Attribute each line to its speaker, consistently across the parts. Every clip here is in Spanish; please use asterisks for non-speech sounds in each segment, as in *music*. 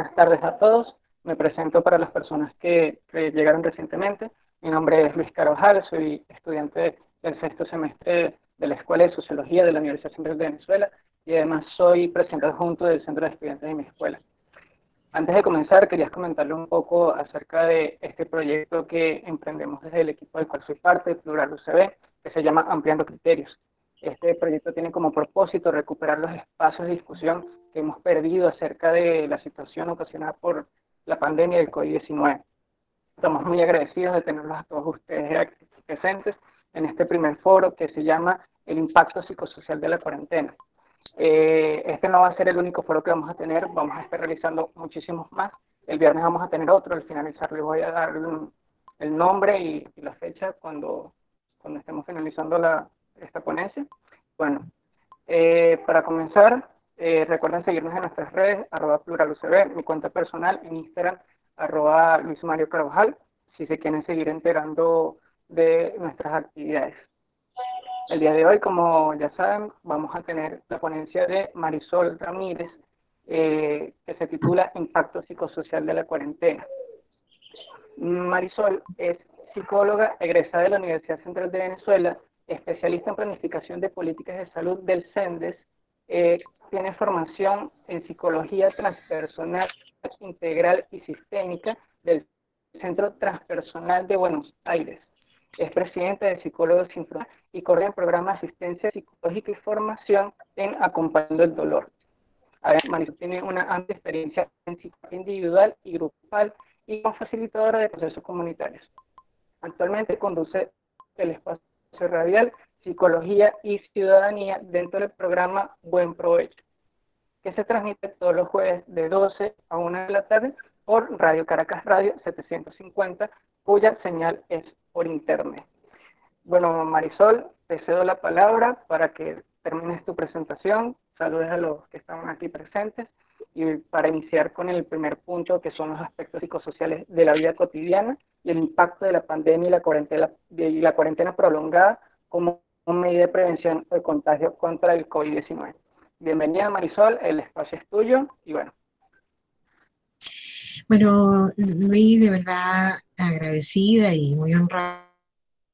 Speaker 1: Buenas tardes a todos. Me presento para las personas que, llegaron recientemente. Mi nombre es Luis Carvajal, soy estudiante del sexto semestre de la Escuela de Sociología de la Universidad Central de Venezuela y además soy presidente adjunto del Centro de Estudiantes de mi escuela. Antes de comenzar, quería comentarle un poco acerca de este proyecto que emprendemos desde el equipo del cual soy parte, Plural UCB, que se llama Ampliando Criterios. Este proyecto tiene como propósito recuperar los espacios de discusión que hemos perdido acerca de la situación ocasionada por la pandemia del COVID-19. Estamos muy agradecidos de tenerlos a todos ustedes presentes en este primer foro que se llama El impacto psicosocial de la cuarentena. Eh, este no va a ser el único foro que vamos a tener, vamos a estar realizando muchísimos más. El viernes vamos a tener otro, al finalizar les voy a dar el, nombre y, la fecha cuando, cuando estemos finalizando la, esta ponencia. Bueno, eh, para comenzar, eh, recuerden seguirnos en nuestras redes, arroba pluralucb, mi cuenta personal en Instagram, arroba Luis Mario Carvajal, si se quieren seguir enterando de nuestras actividades. El día de hoy, como ya saben, vamos a tener la ponencia de Marisol Ramírez, eh, que se titula Impacto psicosocial de la cuarentena. Marisol es psicóloga egresada de la Universidad Central de Venezuela, especialista en planificación de políticas de salud del CENDES eh, tiene formación en psicología transpersonal, integral y sistémica del Centro Transpersonal de Buenos Aires. Es presidente de Psicólogos Sin Fronteras y corre el programa asistencia psicológica y formación en Acompañando el Dolor. Además, tiene una amplia experiencia en psicología individual y grupal y como facilitadora de procesos comunitarios. Actualmente conduce el espacio radial Psicología y Ciudadanía dentro del programa Buen Provecho, que se transmite todos los jueves de 12 a 1 de la tarde por Radio Caracas Radio 750, cuya señal es por internet. Bueno, Marisol, te cedo la palabra para que termines tu presentación. Saludos a los que están aquí presentes y para iniciar con el primer punto, que son los aspectos psicosociales de la vida cotidiana y el impacto de la pandemia y la cuarentena, y la cuarentena prolongada como medida de prevención del contagio contra el COVID-19. Bienvenida Marisol, el espacio es tuyo y bueno.
Speaker 2: Bueno, Luis, de verdad agradecida y muy honrada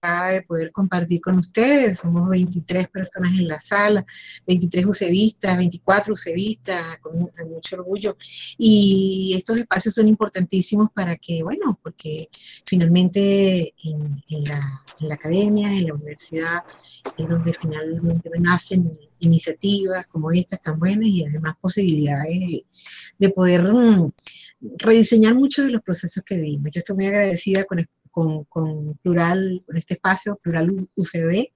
Speaker 2: de poder compartir con ustedes. Somos 23 personas en la sala, 23 usevistas, 24 usevistas, con mucho orgullo. Y estos espacios son importantísimos para que, bueno, porque finalmente en, la, en la, academia, en la universidad, es donde finalmente nacen iniciativas como estas tan buenas y además posibilidades de poder mm, rediseñar muchos de los procesos que vivimos. Yo estoy muy agradecida con, con, Plural, con este espacio, Plural UCB,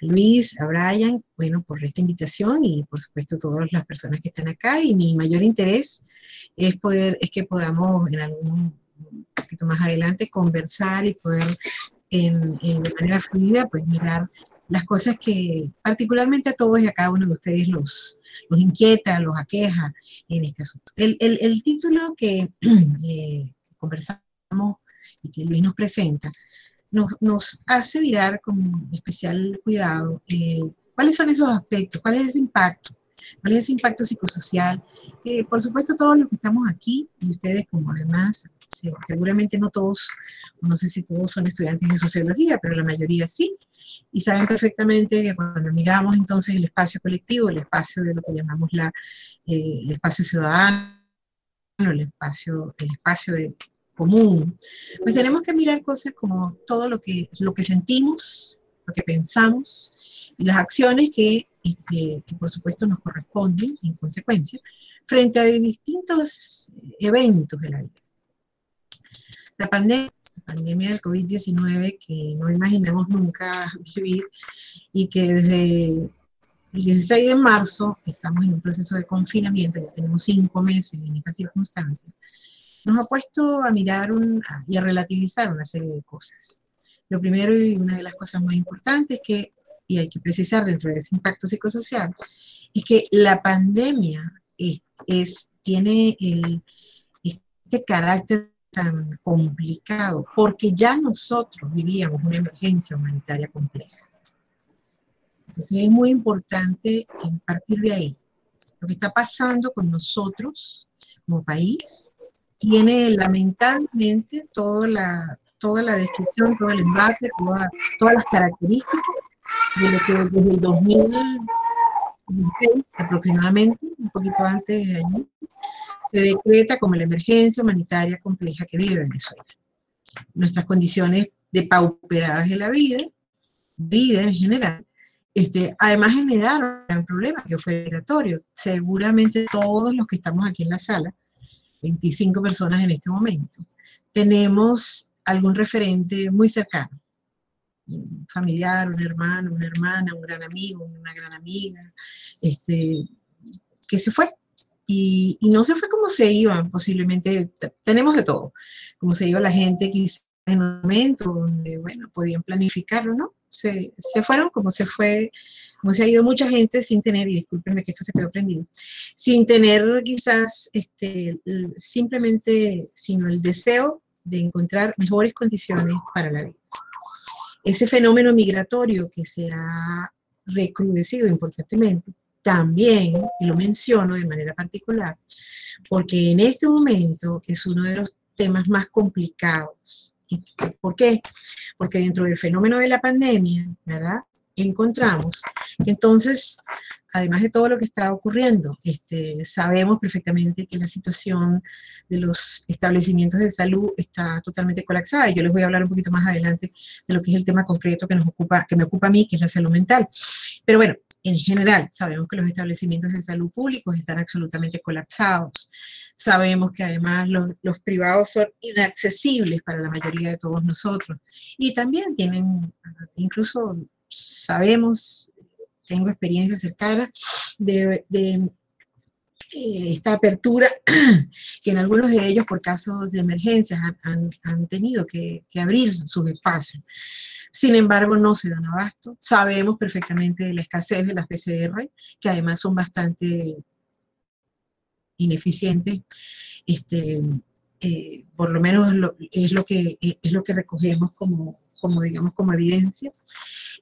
Speaker 2: a Luis, a Brian, bueno, por esta invitación y por supuesto todas las personas que están acá y mi mayor interés es poder, es que podamos en algún poquito más adelante conversar y poder en, de manera fluida pues mirar las cosas que particularmente a todos y a cada uno de ustedes los, los inquieta, los aqueja en este asunto. El, el, el título que *clears throat* eh, conversamos y que Luis nos presenta, nos, nos hace mirar con especial cuidado eh, cuáles son esos aspectos, cuál es ese impacto, cuál es ese impacto psicosocial. Eh, por supuesto, todos los que estamos aquí, y ustedes como además, seguramente no todos, no sé si todos son estudiantes de sociología, pero la mayoría sí, y saben perfectamente que cuando miramos entonces el espacio colectivo, el espacio de lo que llamamos la, eh, el espacio ciudadano, el espacio, el espacio de, común, pues tenemos que mirar cosas como todo lo que, lo que sentimos, lo que pensamos y las acciones que, este, que por supuesto nos corresponden en consecuencia frente a distintos eventos de la vida. La pandemia, la pandemia del COVID-19 que no imaginamos nunca *laughs* vivir y que desde el 16 de marzo estamos en un proceso de confinamiento, ya tenemos cinco meses en esta circunstancia, nos ha puesto a mirar y a relativizar una serie de cosas. Lo primero y una de las cosas más importantes que, y hay que precisar dentro de ese impacto psicosocial, es que la pandemia es, tiene el, este carácter tan complicado porque ya nosotros vivíamos una emergencia humanitaria compleja. Entonces es muy importante partir de ahí. Lo que está pasando con nosotros como país, tiene lamentablemente toda la, toda la descripción, todo el embate, todas las características de lo que desde el 2016 aproximadamente, un poquito antes de allí, se decreta como la emergencia humanitaria compleja que vive Venezuela. Nuestras condiciones de pauperadas de la vida, vida en general, este, además generaron un problema que fue migratorio. Seguramente todos los que estamos aquí en la sala, 25 personas en este momento, tenemos algún referente muy cercano, un familiar, un hermano, una hermana, un gran amigo, una gran amiga, este, que se fue. Y, y no se fue como se iba, posiblemente, tenemos de todo, como se iba la gente quizás en un momento donde, bueno, podían planificarlo, ¿no? Se, se, fueron como se fue, como se ha ido mucha gente sin tener, y discúlpenme que esto se quedó prendido, sin tener quizás este, simplemente, sino el deseo de encontrar mejores condiciones para la vida. Ese fenómeno migratorio que se ha recrudecido importantemente, también, y lo menciono de manera particular, porque en este momento es uno de los temas más complicados ¿Por qué? Porque dentro del fenómeno de la pandemia, ¿verdad? Encontramos que entonces, además de todo lo que está ocurriendo, este, sabemos perfectamente que la situación de los establecimientos de salud está totalmente colapsada. Y yo les voy a hablar un poquito más adelante de lo que es el tema concreto que, nos ocupa, que me ocupa a mí, que es la salud mental. Pero bueno, en general, sabemos que los establecimientos de salud públicos están absolutamente colapsados. Sabemos que además los, privados son inaccesibles para la mayoría de todos nosotros. Y también tienen, incluso sabemos, tengo experiencias cercanas de, eh, esta apertura, *clears throat* que en algunos de ellos por casos de emergencias han, tenido que, abrir sus espacios. Sin embargo, no se dan abasto. Sabemos perfectamente de la escasez de las PCR, que además son bastante ineficiente, este, eh, por lo menos es, lo que, es lo que recogemos como, como, digamos, como evidencia.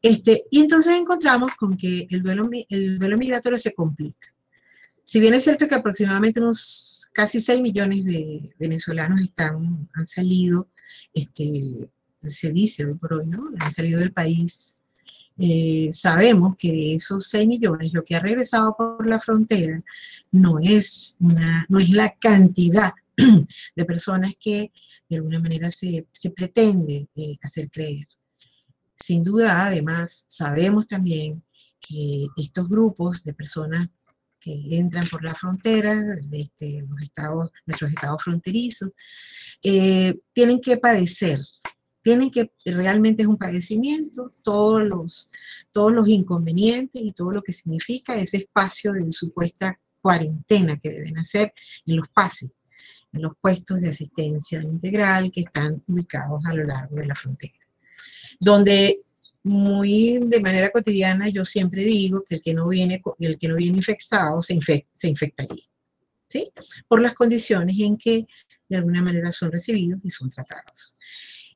Speaker 2: Este, y entonces encontramos con que el duelo, el duelo migratorio se complica. Si bien es cierto que aproximadamente unos casi 6 millones de venezolanos están, han salido, este, se dice hoy por hoy, ¿no? Han salido del país eh, sabemos que de esos 6 millones, lo que ha regresado por la frontera no es, una, no es la cantidad *clears throat* de personas que de alguna manera se, se pretende eh, hacer creer. Sin duda, además, sabemos también que estos grupos de personas que entran por la frontera, este, los estados, nuestros estados fronterizos, eh, tienen que padecer tienen que, realmente es un padecimiento, todos los, todos los inconvenientes y todo lo que significa ese espacio de supuesta cuarentena que deben hacer en los pases, en los puestos de asistencia integral que están ubicados a lo largo de la frontera. Donde muy de manera cotidiana yo siempre digo que el que no viene, el que no viene infectado se, se infecta allí, ¿sí? Por las condiciones en que de alguna manera son recibidos y son tratados.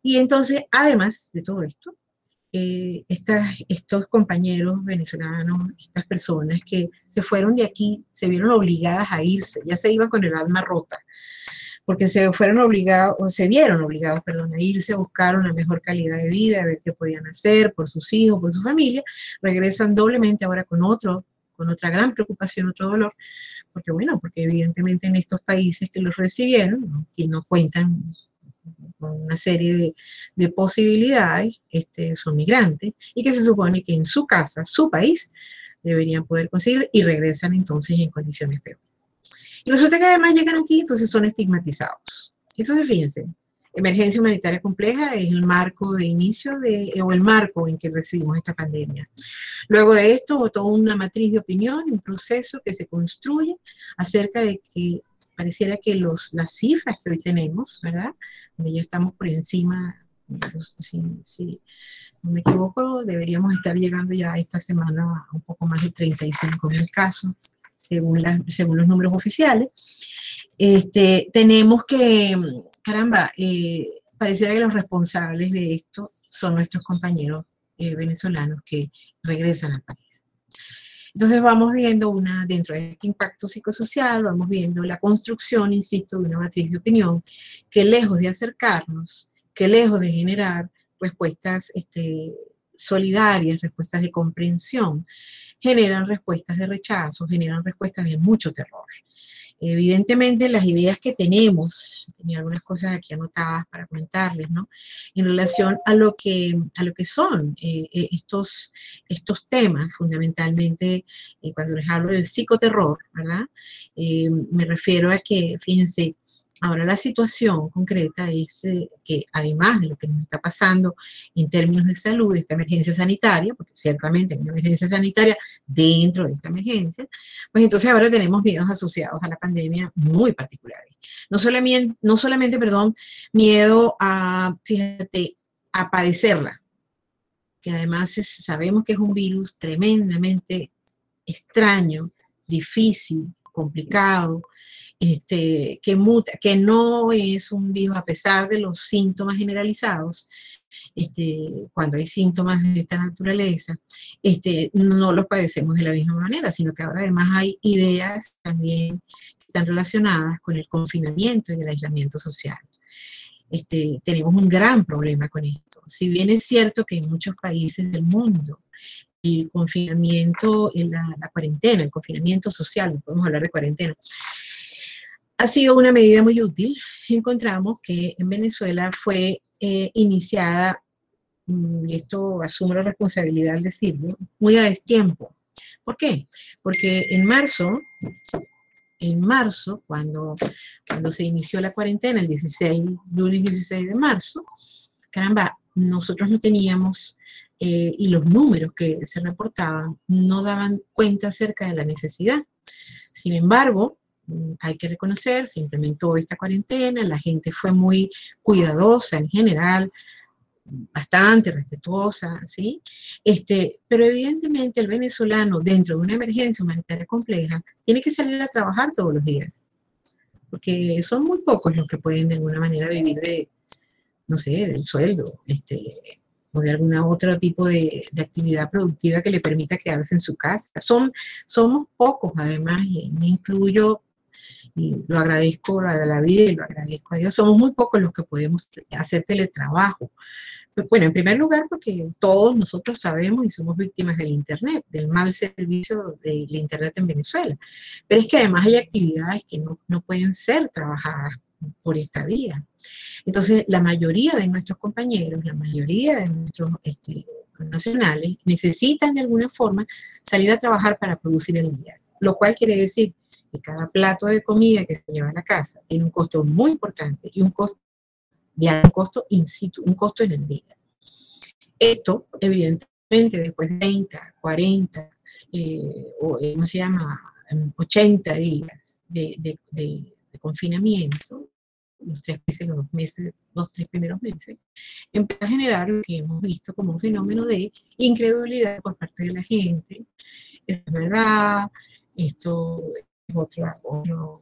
Speaker 2: Y entonces, además de todo esto, eh, estos compañeros venezolanos, estas personas que se fueron de aquí, se vieron obligadas a irse, ya se iban con el alma rota, porque se fueron obligados, o se vieron obligados, perdón, a irse a buscar una mejor calidad de vida, a ver qué podían hacer por sus hijos, por su familia, regresan doblemente ahora con otro, con otra gran preocupación, otro dolor, porque bueno, porque evidentemente en estos países que los recibieron, si no cuentan una serie de, posibilidades, este, son migrantes y que se supone que en su casa, su país, deberían poder conseguir y regresan entonces en condiciones peores. Y resulta que además llegan aquí, entonces son estigmatizados. Entonces, fíjense, emergencia humanitaria compleja es el marco de inicio de, o el marco en que recibimos esta pandemia. Luego de esto, toda una matriz de opinión, un proceso que se construye acerca de que pareciera que los, las cifras que hoy tenemos, ¿verdad? Donde ya estamos por encima, si, no me equivoco, deberíamos estar llegando ya esta semana a un poco más de 35 mil casos, según, según los números oficiales. Este, tenemos que, caramba, eh, pareciera que los responsables de esto son nuestros compañeros eh, venezolanos que regresan al país. Entonces vamos viendo una, dentro de este impacto psicosocial, vamos viendo la construcción, insisto, de una matriz de opinión que lejos de acercarnos, que lejos de generar respuestas este, solidarias, respuestas de comprensión, generan respuestas de rechazo, generan respuestas de mucho terror. Evidentemente, las ideas que tenemos, tenía algunas cosas aquí anotadas para comentarles, ¿no? En relación a lo que, a lo que son eh, eh, estos, estos temas, fundamentalmente, eh, cuando les hablo del psicoterror, ¿verdad? me refiero a que, fíjense, Ahora, la situación concreta es eh, que además de lo que nos está pasando en términos de salud, esta emergencia sanitaria, porque ciertamente hay una emergencia sanitaria dentro de esta emergencia, pues entonces ahora tenemos miedos asociados a la pandemia muy particulares. No solamente, no solamente perdón, miedo a, fíjate, a padecerla, que además sabemos que es un virus tremendamente extraño, difícil, complicado, este, que muta, que no es un virus a pesar de los síntomas generalizados, este, cuando hay síntomas de esta naturaleza, este, no los padecemos de la misma manera, sino que ahora además hay ideas también que están relacionadas con el confinamiento y el aislamiento social. Este, tenemos un gran problema con esto. Si bien es cierto que en muchos países del mundo el confinamiento, la, la cuarentena, el confinamiento social, podemos hablar de cuarentena, ha sido una medida muy útil. Encontramos que en Venezuela fue eh, iniciada, mm, y esto asumo la responsabilidad al decirlo, muy a destiempo. ¿Por qué? Porque en marzo, en marzo, cuando, cuando se inició la cuarentena, el 16, lunes 16 de marzo, caramba, nosotros no teníamos, eh, y los números que se reportaban no daban cuenta acerca de la necesidad. Sin embargo, Mm, hay que reconocer, se implementó esta cuarentena, la gente fue muy cuidadosa en general, bastante respetuosa, ¿sí? Este, pero evidentemente el venezolano, dentro de una emergencia humanitaria compleja, tiene que salir a trabajar todos los días, porque son muy pocos los que pueden de alguna manera vivir de, no sé, del sueldo, este, o de algún otro tipo de, actividad productiva que le permita quedarse en su casa. Son, somos pocos, además, y me incluyo y lo agradezco a la vida y lo agradezco a Dios. Somos muy pocos los que podemos hacer teletrabajo. Bueno, en primer lugar porque todos nosotros sabemos y somos víctimas del Internet, del mal servicio del Internet en Venezuela. Pero es que además hay actividades que no, no pueden ser trabajadas por esta vía. Entonces, la mayoría de nuestros compañeros, la mayoría de nuestros este, nacionales necesitan de alguna forma salir a trabajar para producir el día, lo cual quiere decir cada plato de comida que se lleva a la casa tiene un costo muy importante y un costo, ya un costo in situ, un costo en el día. Esto, evidentemente, después de 30, 40, eh, o eh, ¿cómo se llama? 80 días de, confinamiento, los tres meses, los dos meses, los tres primeros meses, empieza a generar lo que hemos visto como un fenómeno de incredulidad por parte de la gente. Es verdad, esto otro,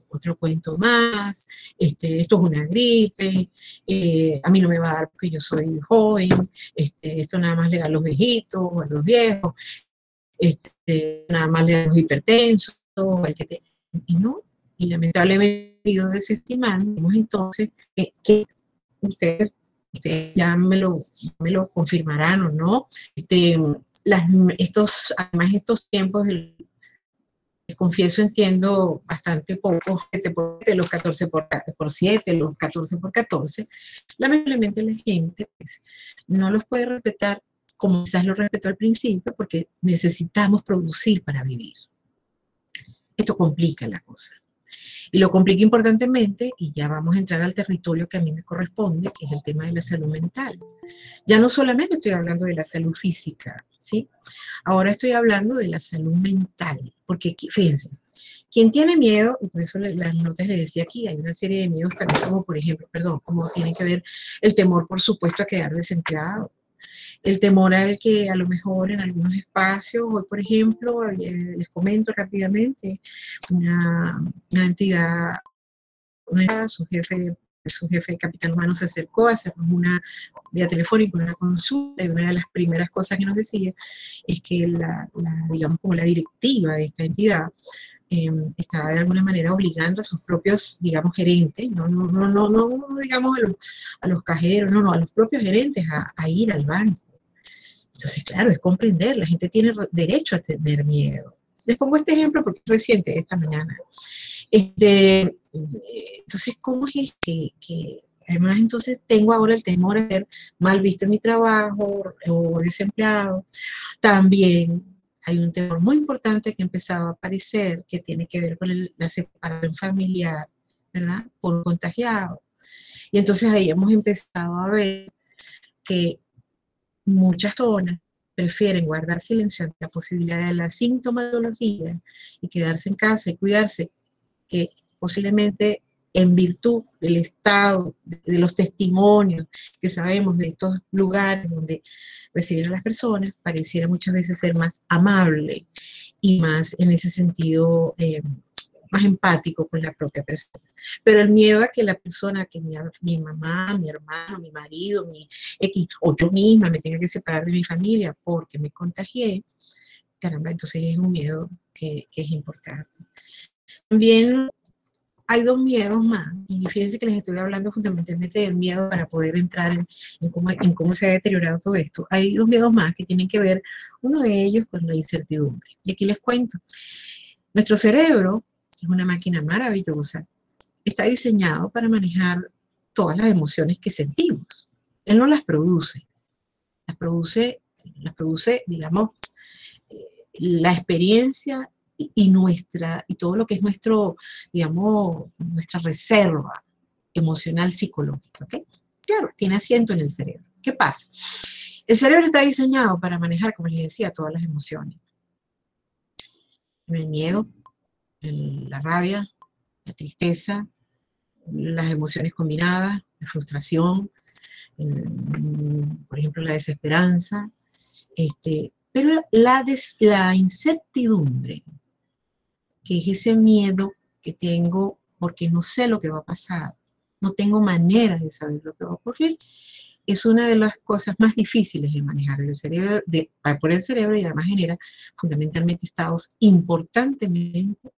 Speaker 2: otro, cuento más, este, esto es una gripe, eh, a mí no me va a dar porque yo soy joven, este, esto nada más le da a los viejitos o a los viejos, este, nada más le da a los hipertensos, al que y no, y lamentablemente ido desestimando, entonces que, que ustedes, ya me lo, me lo confirmarán o no, este, las, estos, además estos tiempos confieso, entiendo bastante poco los 14 por, 7, los 14 por 14. Lamentablemente la gente pues, no los puede respetar como quizás lo respetó al principio, porque necesitamos producir para vivir. Esto complica la cosa. Y lo complica importantemente, y ya vamos a entrar al territorio que a mí me corresponde, que es el tema de la salud mental. Ya no solamente estoy hablando de la salud física, ¿sí? Ahora estoy hablando de la salud mental, porque fíjense, quien tiene miedo, y por eso las notas le decía aquí, hay una serie de miedos también como, por ejemplo, perdón, como tiene que ver el temor, por supuesto, a quedar desempleado, el temor al que a lo mejor en algunos espacios, hoy por ejemplo, les comento rápidamente, una, entidad, una, su jefe su jefe de capital humano se acercó a hacernos una vía telefónica, una consulta, y una de las primeras cosas que nos decía es que la, digamos, como la directiva de esta entidad estaba de alguna manera obligando a sus propios, digamos, gerentes, no, no, no, no, no digamos a los, cajeros, no, no, a los propios gerentes a, a ir al banco. Entonces, claro, es comprender, la gente tiene derecho a tener miedo. Les pongo este ejemplo porque es reciente, esta mañana. Este, entonces, ¿cómo es que, que además entonces tengo ahora el temor de ser mal visto en mi trabajo o desempleado? También hay un temor muy importante que empezaba a aparecer que tiene que ver con la separación familiar, ¿verdad? Por contagiado. Y entonces ahí hemos empezado a ver que muchas zonas prefieren guardar silencio ante la posibilidad de la sintomatología y quedarse en casa y cuidarse que posiblemente en virtud del estado, de los testimonios que sabemos de estos lugares donde recibieron las personas, pareciera muchas veces ser más amable y más en ese sentido eh, más empático con la propia persona. Pero el miedo a que la persona, que mi, mi mamá, mi hermano, mi marido, mi X, o yo misma me tenga que separar de mi familia porque me contagié, caramba, entonces es un miedo que, que es importante. También hay dos miedos más, y fíjense que les estoy hablando fundamentalmente del miedo para poder entrar en, cómo, se ha deteriorado todo esto. Hay dos miedos más que tienen que ver, uno de ellos con la incertidumbre. Y aquí les cuento. Nuestro cerebro es una máquina maravillosa, está diseñado para manejar todas las emociones que sentimos. Él no las produce, las produce, las produce digamos, eh, la experiencia y nuestra, y todo lo que es nuestro, digamos, nuestra reserva emocional psicológica, ¿ok? Claro, tiene asiento en el cerebro. ¿Qué pasa? El cerebro está diseñado para manejar, como les decía, todas las emociones. El miedo, la rabia, la tristeza, las emociones combinadas, la frustración, por ejemplo, la desesperanza, este, pero la, la incertidumbre, que es ese miedo que tengo porque no sé lo que va a pasar, no tengo manera de saber lo que va a ocurrir, es una de las cosas más difíciles de manejar el cerebro, de, por el cerebro y además genera fundamentalmente estados importantemente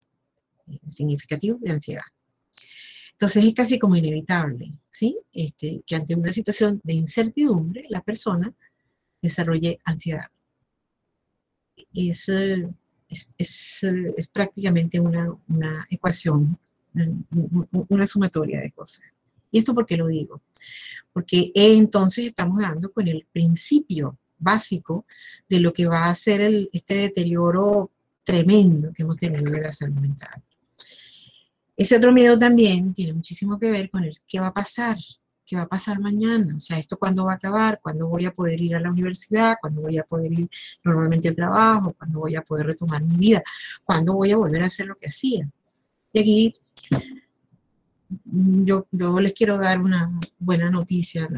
Speaker 2: eh, significativos de ansiedad. Entonces es casi como inevitable, ¿sí? Este, que ante una situación de incertidumbre la persona desarrolle ansiedad. Es, eh, es, es, prácticamente una, una, ecuación, una sumatoria de cosas. ¿Y esto por qué lo digo? Porque entonces estamos dando con el principio básico de lo que va a ser el, este deterioro tremendo que hemos tenido de la salud mental. Ese otro miedo también tiene muchísimo que ver con el qué va a pasar, qué va a pasar mañana, o sea, esto cuándo va a acabar, cuándo voy a poder ir a la universidad, cuándo voy a poder ir normalmente al trabajo, cuándo voy a poder retomar mi vida, cuándo voy a volver a hacer lo que hacía. Y aquí yo, yo les quiero dar una buena noticia,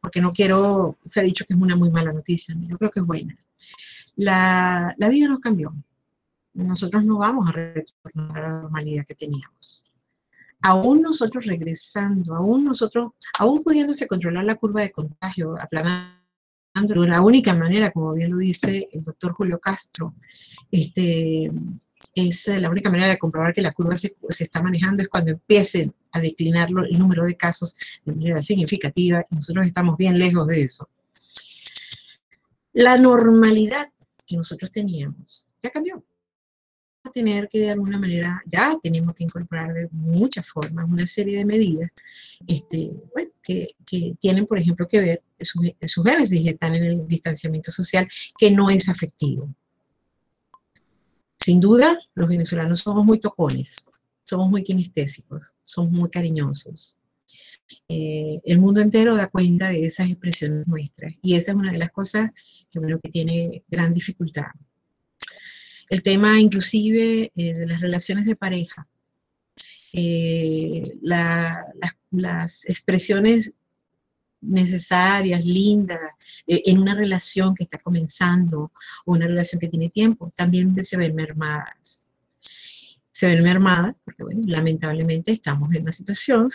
Speaker 2: porque no quiero, se ha dicho que es una muy mala noticia, yo creo que es buena. La, la vida nos cambió. Nosotros no vamos a retornar a la normalidad que teníamos aún nosotros regresando, aún nosotros, aún pudiéndose controlar la curva de contagio, aplanando la única manera, como bien lo dice el doctor Julio Castro, este, es la única manera de comprobar que la curva se, está manejando es cuando empiecen a declinar el número de casos de manera significativa y nosotros estamos bien lejos de eso. La normalidad que nosotros teníamos ya cambió tener que de alguna manera, ya tenemos que incorporar de muchas formas una serie de medidas este, bueno, que, que, tienen, por ejemplo, que ver, sus, sus y están en el distanciamiento social, que no es afectivo. Sin duda, los venezolanos somos muy tocones, somos muy kinestésicos, somos muy cariñosos. Eh, el mundo entero da cuenta de esas expresiones nuestras y esa es una de las cosas que, bueno, que tiene gran dificultad el tema inclusive eh, de las relaciones de pareja, eh, las expresiones necesarias, lindas, eh, en una relación que está comenzando o una relación que tiene tiempo, también se ven mermadas. se ven mermadas, porque bueno, lamentablemente estamos en una situación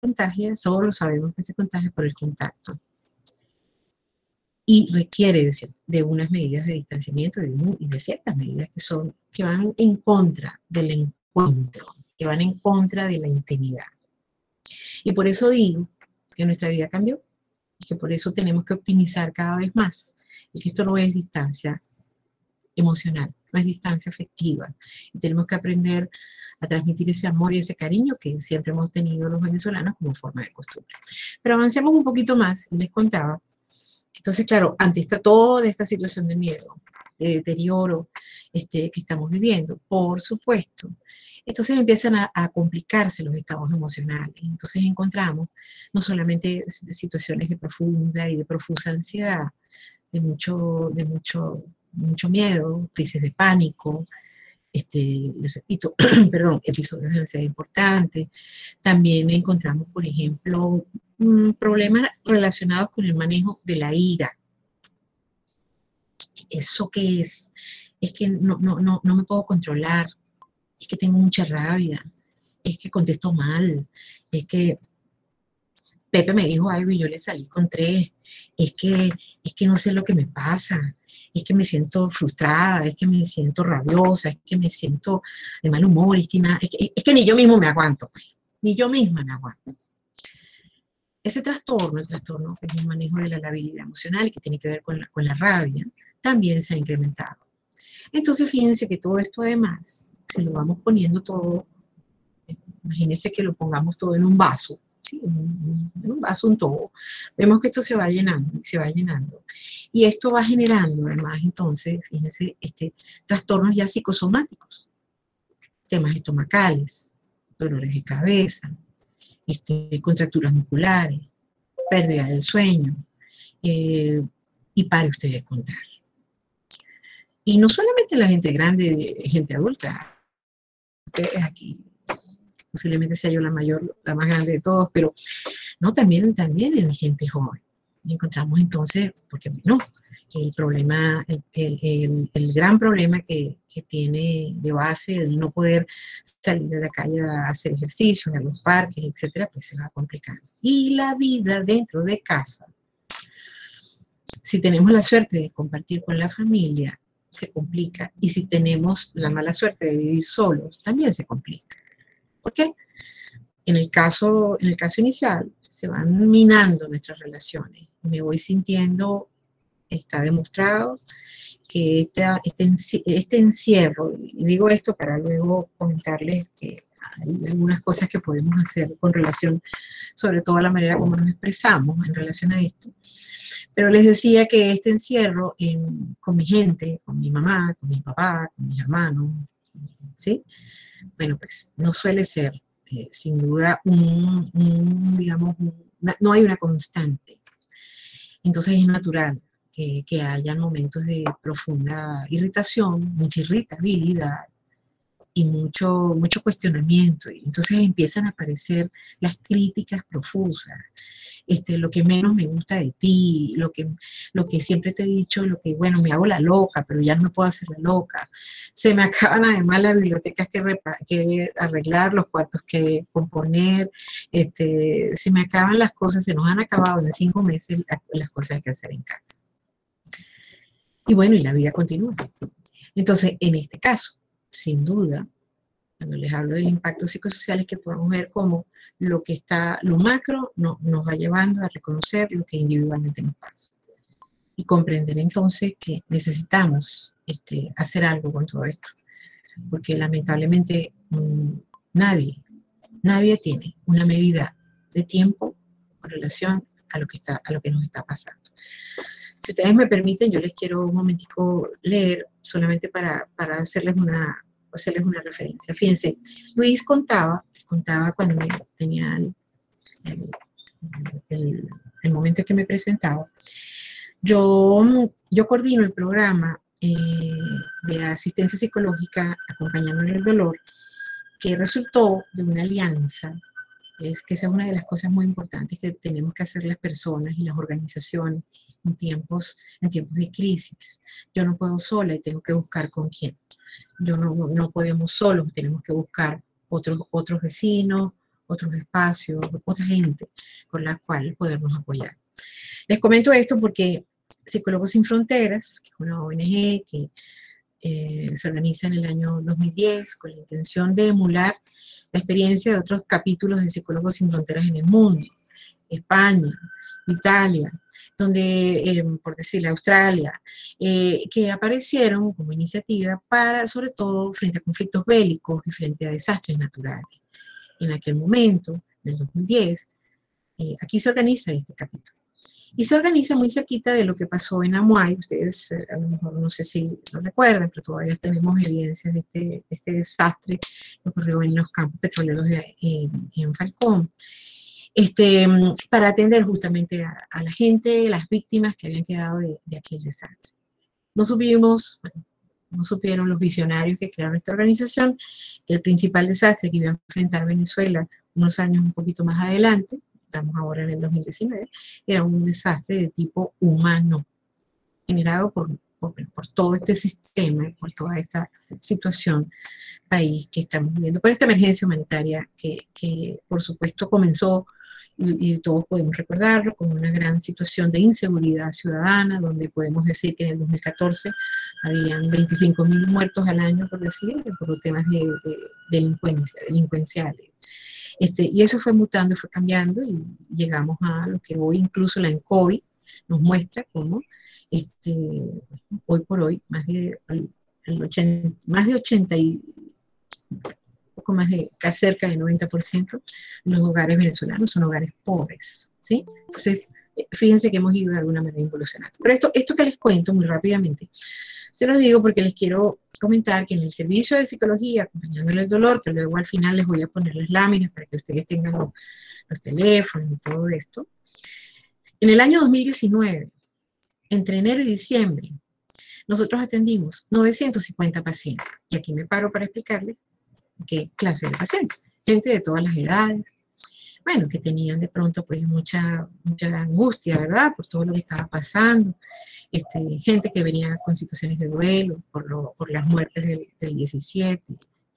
Speaker 2: contagia, solo sabemos que se contagia por el contacto. Y requiere de, unas medidas de distanciamiento y de ciertas medidas que, son, que van en contra del encuentro, que van en contra de la intimidad. Y por eso digo que nuestra vida cambió y que por eso tenemos que optimizar cada vez más. Y que esto no es distancia emocional, no es distancia afectiva. Y tenemos que aprender a transmitir ese amor y ese cariño que siempre hemos tenido los venezolanos como forma de costumbre. Pero avancemos un poquito más les contaba. Entonces, claro, ante esta, toda esta situación de miedo, de deterioro este, que estamos viviendo, por supuesto, entonces empiezan a, a, complicarse los estados emocionales. Entonces encontramos no solamente situaciones de profunda y de profusa ansiedad, de mucho, de mucho, mucho miedo, crisis de pánico, este, les repito, *clears throat* perdón, episodios de ansiedad importantes. También encontramos, por ejemplo, problemas relacionados con el manejo de la ira. ¿Eso qué es? Es que no, no, no, no me puedo controlar, es que tengo mucha rabia, es que contesto mal, es que Pepe me dijo algo y yo le salí con tres, es que, es que no sé lo que me pasa, es que me siento frustrada, es que me siento rabiosa, es que me siento de mal humor, es que, es que, ni yo mismo me aguanto, ni yo misma me aguanto. Ese trastorno, el trastorno es un manejo de la labilidad emocional que tiene que ver con la, con la rabia, también se ha incrementado. Entonces, fíjense que todo esto además, si lo vamos poniendo todo, imagínense que lo pongamos todo en un vaso, un, un vaso, un todo, vemos que esto se va llenando, se va llenando. Y esto va generando además entonces, fíjense, este, trastornos ya psicosomáticos, temas estomacales, dolores de cabeza, este, contracturas musculares, pérdida del sueño, eh, y para ustedes contar. Y no solamente la gente grande, gente adulta, ustedes aquí posiblemente sea yo la mayor, la más grande de todos, pero no, también, también en gente joven. Y encontramos entonces, porque no, el problema, el, el, el, gran problema que, que, tiene de base el no poder salir de la calle a hacer ejercicio, a los parques, etcétera, pues se va a complicar. Y la vida dentro de casa, si tenemos la suerte de compartir con la familia, se complica. Y si tenemos la mala suerte de vivir solos, también se complica. ¿Por qué? En el caso, en el caso inicial, se van minando nuestras relaciones. Me voy sintiendo, está demostrado que este, este encierro, y digo esto para luego comentarles que hay algunas cosas que podemos hacer con relación, sobre todo a la manera como nos expresamos en relación a esto. Pero les decía que este encierro con mi gente, con mi mamá, con mi papá, con mis hermanos, ¿sí? bueno, pues no suele ser, eh, sin duda, un, digamos, no hay una constante. Entonces es natural que, que haya momentos de profunda irritación, mucha irritabilidad, y mucho, mucho cuestionamiento. Entonces empiezan a aparecer las críticas profusas. Este, lo que menos me gusta de ti, lo que, lo que siempre te he dicho, lo que, bueno, me hago la loca, pero ya no puedo hacer la loca. Se me *laughs* acaban además las bibliotecas que, que arreglar, los cuartos que componer, este, se me acaban las cosas, se nos han acabado en cinco meses las cosas que hacer en casa. Y bueno, y la vida continúa. Entonces, en este caso, sin duda, cuando les hablo de impactos psicosociales, que podemos ver cómo lo que está, lo macro no, nos va llevando a reconocer lo que individualmente nos pasa. Y comprender entonces que necesitamos este, hacer algo con todo esto. Porque lamentablemente mm, nadie, nadie tiene una medida de tiempo en relación a lo que, está, a lo que nos está pasando. Si ustedes me permiten, yo les quiero un momentico leer solamente para, para hacerles, una, hacerles una referencia. Fíjense, Luis contaba, contaba cuando tenía el, el, momento que me presentaba, yo, yo coordino el programa eh, de asistencia psicológica acompañando el dolor, que resultó de una alianza es que esa es una de las cosas muy importantes que tenemos que hacer las personas y las organizaciones en tiempos, en tiempos de crisis. Yo no puedo sola y tengo que buscar con quién. yo no, no podemos solos, tenemos que buscar otros, otros vecinos, otros espacios, otra gente con la cual podernos apoyar. Les comento esto porque Psicólogos Sin Fronteras, que es una ONG que eh, se organiza en el año 2010 con la intención de emular la experiencia de otros capítulos de Psicólogos Sin Fronteras en el mundo, España, Italia, donde, eh, por decirle, Australia, eh, que aparecieron como iniciativa para, sobre todo, frente a conflictos bélicos y frente a desastres naturales. En aquel momento, en el 2010, eh, aquí se organiza este capítulo. Y se organiza muy cerquita de lo que pasó en Amuay. Ustedes a lo mejor no sé si lo recuerdan, pero todavía tenemos evidencias de este, este desastre que ocurrió en los campos petroleros de, en Falcón este, para atender justamente a, la gente, las víctimas que habían quedado de, aquel desastre. No supimos, no supieron los visionarios que crearon esta organización que el principal desastre que iba a enfrentar Venezuela unos años un poquito más adelante, estamos ahora en el 2019, era un desastre de tipo humano, generado por, por, todo este sistema, por toda esta situación país que estamos viviendo, por esta emergencia humanitaria que, que por supuesto comenzó y, todos podemos recordarlo, como una gran situación de inseguridad ciudadana, donde podemos decir que en el 2014 habían 25 mil muertos al año, por decir, por temas de, delincuencia, delincuenciales. Este, y eso fue mutando, fue cambiando y llegamos a lo que hoy incluso la ENCOVI nos muestra como este, hoy por hoy más de, el 80, más de 80 y, poco más de cerca del 90% de los hogares venezolanos son hogares pobres, ¿sí? Entonces, fíjense que hemos ido de alguna manera involucionando. Pero esto, esto que les cuento muy rápidamente, se los digo porque les quiero comentar que en el servicio de psicología, acompañándole el dolor, que luego al final les voy a poner las láminas para que ustedes tengan los, los teléfonos y todo esto, en el año 2019, entre enero y diciembre, nosotros atendimos 950 pacientes. Y aquí me paro para explicarles qué clase de pacientes, gente de todas las edades, bueno, que tenían de pronto pues mucha, mucha angustia, ¿verdad? Por todo lo que estaba pasando, este, gente que venía con situaciones de duelo por, lo, por las muertes del, del 17,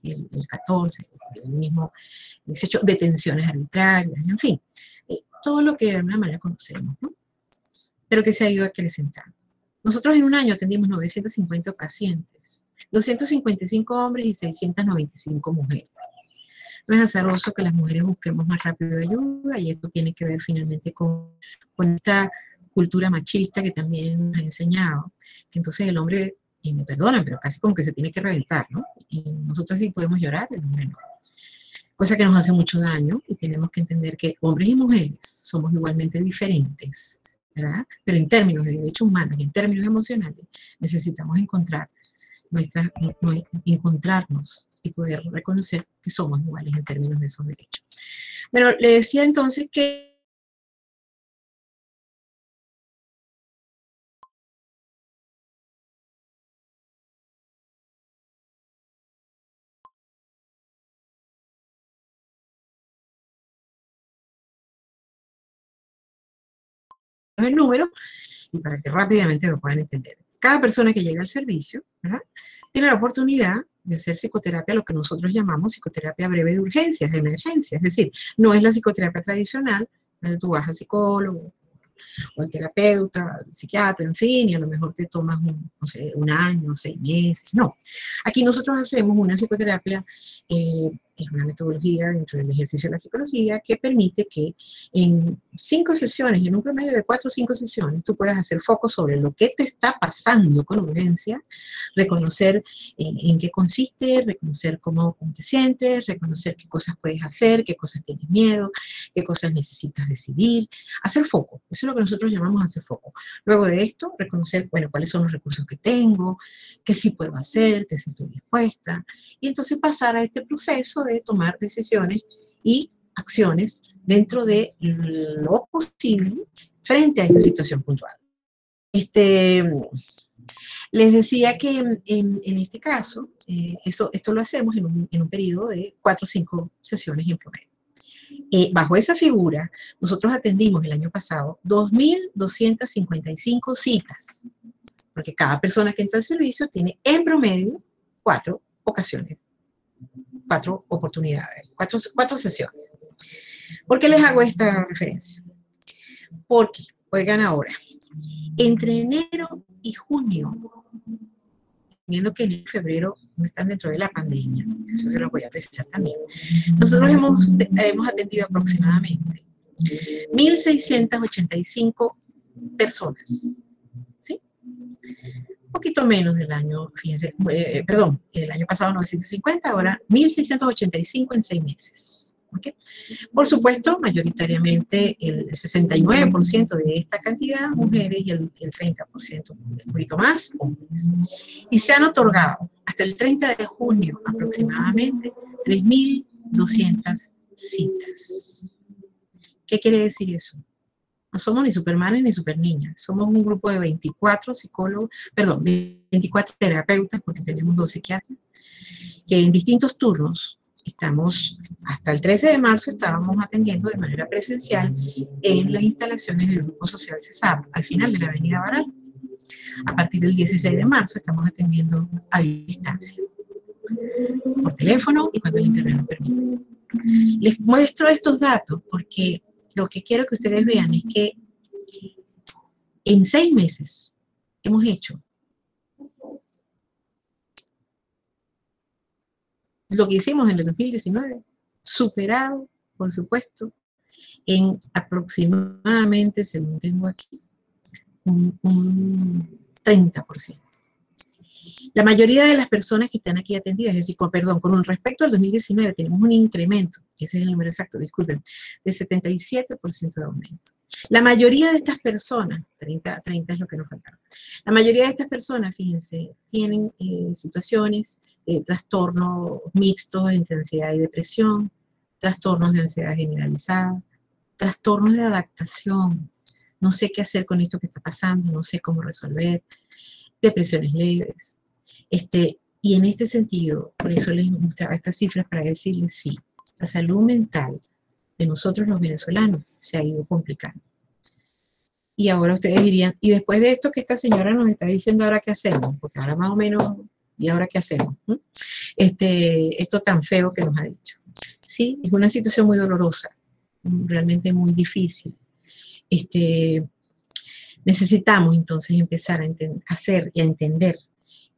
Speaker 2: el, el, 14, el mismo 18, detenciones arbitrarias, en fin, eh, todo lo que de alguna manera conocemos, ¿no? Pero que se ha ido acrecentando. Nosotros en un año atendimos 950 pacientes 255 hombres y 695 mujeres. No es azaroso que las mujeres busquemos más rápido ayuda y esto tiene que ver finalmente con, con esta cultura machista que también nos ha enseñado, que entonces el hombre, y me perdonan, pero casi como que se tiene que reventar, ¿no? Y nosotros sí podemos llorar, el hombre no. Cosa que nos hace mucho daño y tenemos que entender que hombres y mujeres somos igualmente diferentes, ¿verdad? Pero en términos de derechos humanos y en términos emocionales necesitamos encontrar nuestra, encontrarnos y poder reconocer que somos iguales en términos de esos derechos. Pero le decía entonces que el número y para que rápidamente lo puedan entender cada persona que llega al servicio tiene la oportunidad de hacer psicoterapia, lo que nosotros llamamos psicoterapia breve de urgencias, de emergencia. Es decir, no es la psicoterapia tradicional, donde tú vas al psicólogo, o el terapeuta, psiquiatra, en fin, y a lo mejor te tomas un año, seis meses. No. Aquí nosotros hacemos una psicoterapia, eh, es una metodología dentro del ejercicio de la psicología que permite que en cinco sesiones, en un promedio de cuatro o cinco sesiones, tú puedas hacer foco sobre lo que te está pasando con urgencia, reconocer eh, en qué consiste, reconocer cómo, cómo te sientes, reconocer qué cosas puedes hacer, qué cosas tienes miedo, qué cosas necesitas decidir, hacer foco. Eso es lo que nosotros llamamos hacer foco. Luego de esto, reconocer, bueno, cuáles son los recursos que tengo, qué sí puedo hacer, qué sí estoy dispuesta, y entonces pasar a este proceso de tomar decisiones y acciones dentro de lo posible frente a esta situación puntual. Este, les decía que en, este caso, eh, eso, esto lo hacemos en un, en un periodo de cuatro o cinco sesiones en promedio. Eh, bajo esa figura, nosotros atendimos el año pasado 2.255 citas, porque cada persona que entra al servicio tiene en promedio cuatro ocasiones, cuatro oportunidades, cuatro, cuatro sesiones. ¿Por qué les hago esta referencia? Porque, oigan ahora, entre enero y junio, viendo que en febrero no están dentro de la pandemia, eso se lo voy a precisar también, nosotros hemos, hemos atendido aproximadamente 1.685 personas, poquito menos del año, fíjense, eh, perdón, el año pasado 950, ahora 1.685 en seis meses. Por supuesto, mayoritariamente el 69% de esta cantidad mujeres y el, 30%, un poquito más, hombres. Y se han otorgado hasta el 30 de junio aproximadamente 3.200 citas. ¿Qué quiere decir eso? No somos ni supermanes ni superniñas, somos un grupo de 24 psicólogos, perdón, 24 terapeutas, porque tenemos dos psiquiatras, que en distintos turnos estamos, hasta el 13 de marzo estábamos atendiendo de manera presencial en las instalaciones del Grupo Social CESAP, al final de la Avenida Baral. A partir del 16 de marzo estamos atendiendo a distancia, por teléfono y cuando el internet lo permite. Les muestro estos datos porque lo que quiero que ustedes vean es que en seis meses hemos hecho lo que hicimos en el 2019, superado, por supuesto, en aproximadamente, según tengo aquí, un, 30%. La mayoría de las personas que están aquí atendidas, es decir, con, perdón, con respecto al 2019 tenemos un incremento, ese es el número exacto, disculpen, de 77% de aumento. La mayoría de estas personas, 30, 30 es lo que nos falta, la mayoría de estas personas, fíjense, tienen eh, situaciones, de trastornos mixtos entre ansiedad y depresión, trastornos de ansiedad generalizada, trastornos de adaptación, no sé qué hacer con esto que está pasando, no sé cómo resolver, depresiones leves. Este, y en este sentido, por eso les mostraba estas cifras para decirles, sí, la salud mental de nosotros los venezolanos se ha ido complicando. Y ahora ustedes dirían, y después de esto que esta señora nos está diciendo, ahora qué hacemos, porque ahora más o menos, ¿y ahora qué hacemos? Este, esto tan feo que nos ha dicho. Sí, es una situación muy dolorosa, realmente muy difícil. Este, necesitamos entonces empezar a hacer y a entender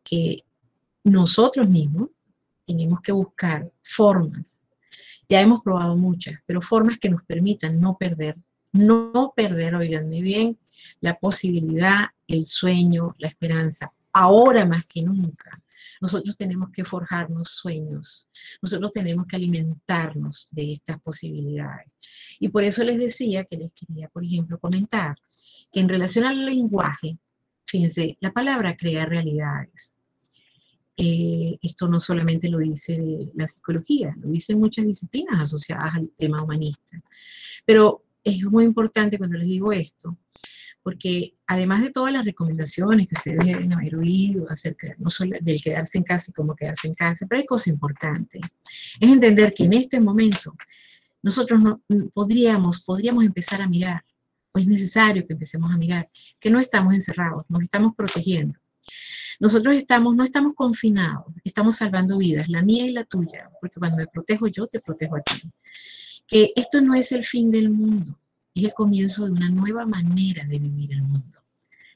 Speaker 2: que nosotros mismos tenemos que buscar formas ya hemos probado muchas, pero formas que nos permitan no perder, no perder, oiganme bien, la posibilidad, el sueño, la esperanza, ahora más que nunca. Nosotros tenemos que forjarnos sueños, nosotros tenemos que alimentarnos de estas posibilidades. Y por eso les decía que les quería, por ejemplo, comentar que en relación al lenguaje, fíjense, la palabra crea realidades. Eh, esto no solamente lo dice la psicología, lo dicen muchas disciplinas asociadas al tema humanista. Pero es muy importante cuando les digo esto, porque además de todas las recomendaciones que ustedes deben haber oído acerca no solo del quedarse en casa y cómo quedarse en casa, pero hay cosas importantes. Es entender que en este momento nosotros no, podríamos, podríamos empezar a mirar, o es necesario que empecemos a mirar, que no estamos encerrados, nos estamos protegiendo. Nosotros estamos, no estamos confinados, estamos salvando vidas, la mía y la tuya, porque cuando me protejo yo, te protejo a ti. Que esto no es el fin del mundo, es el comienzo de una nueva manera de vivir el mundo.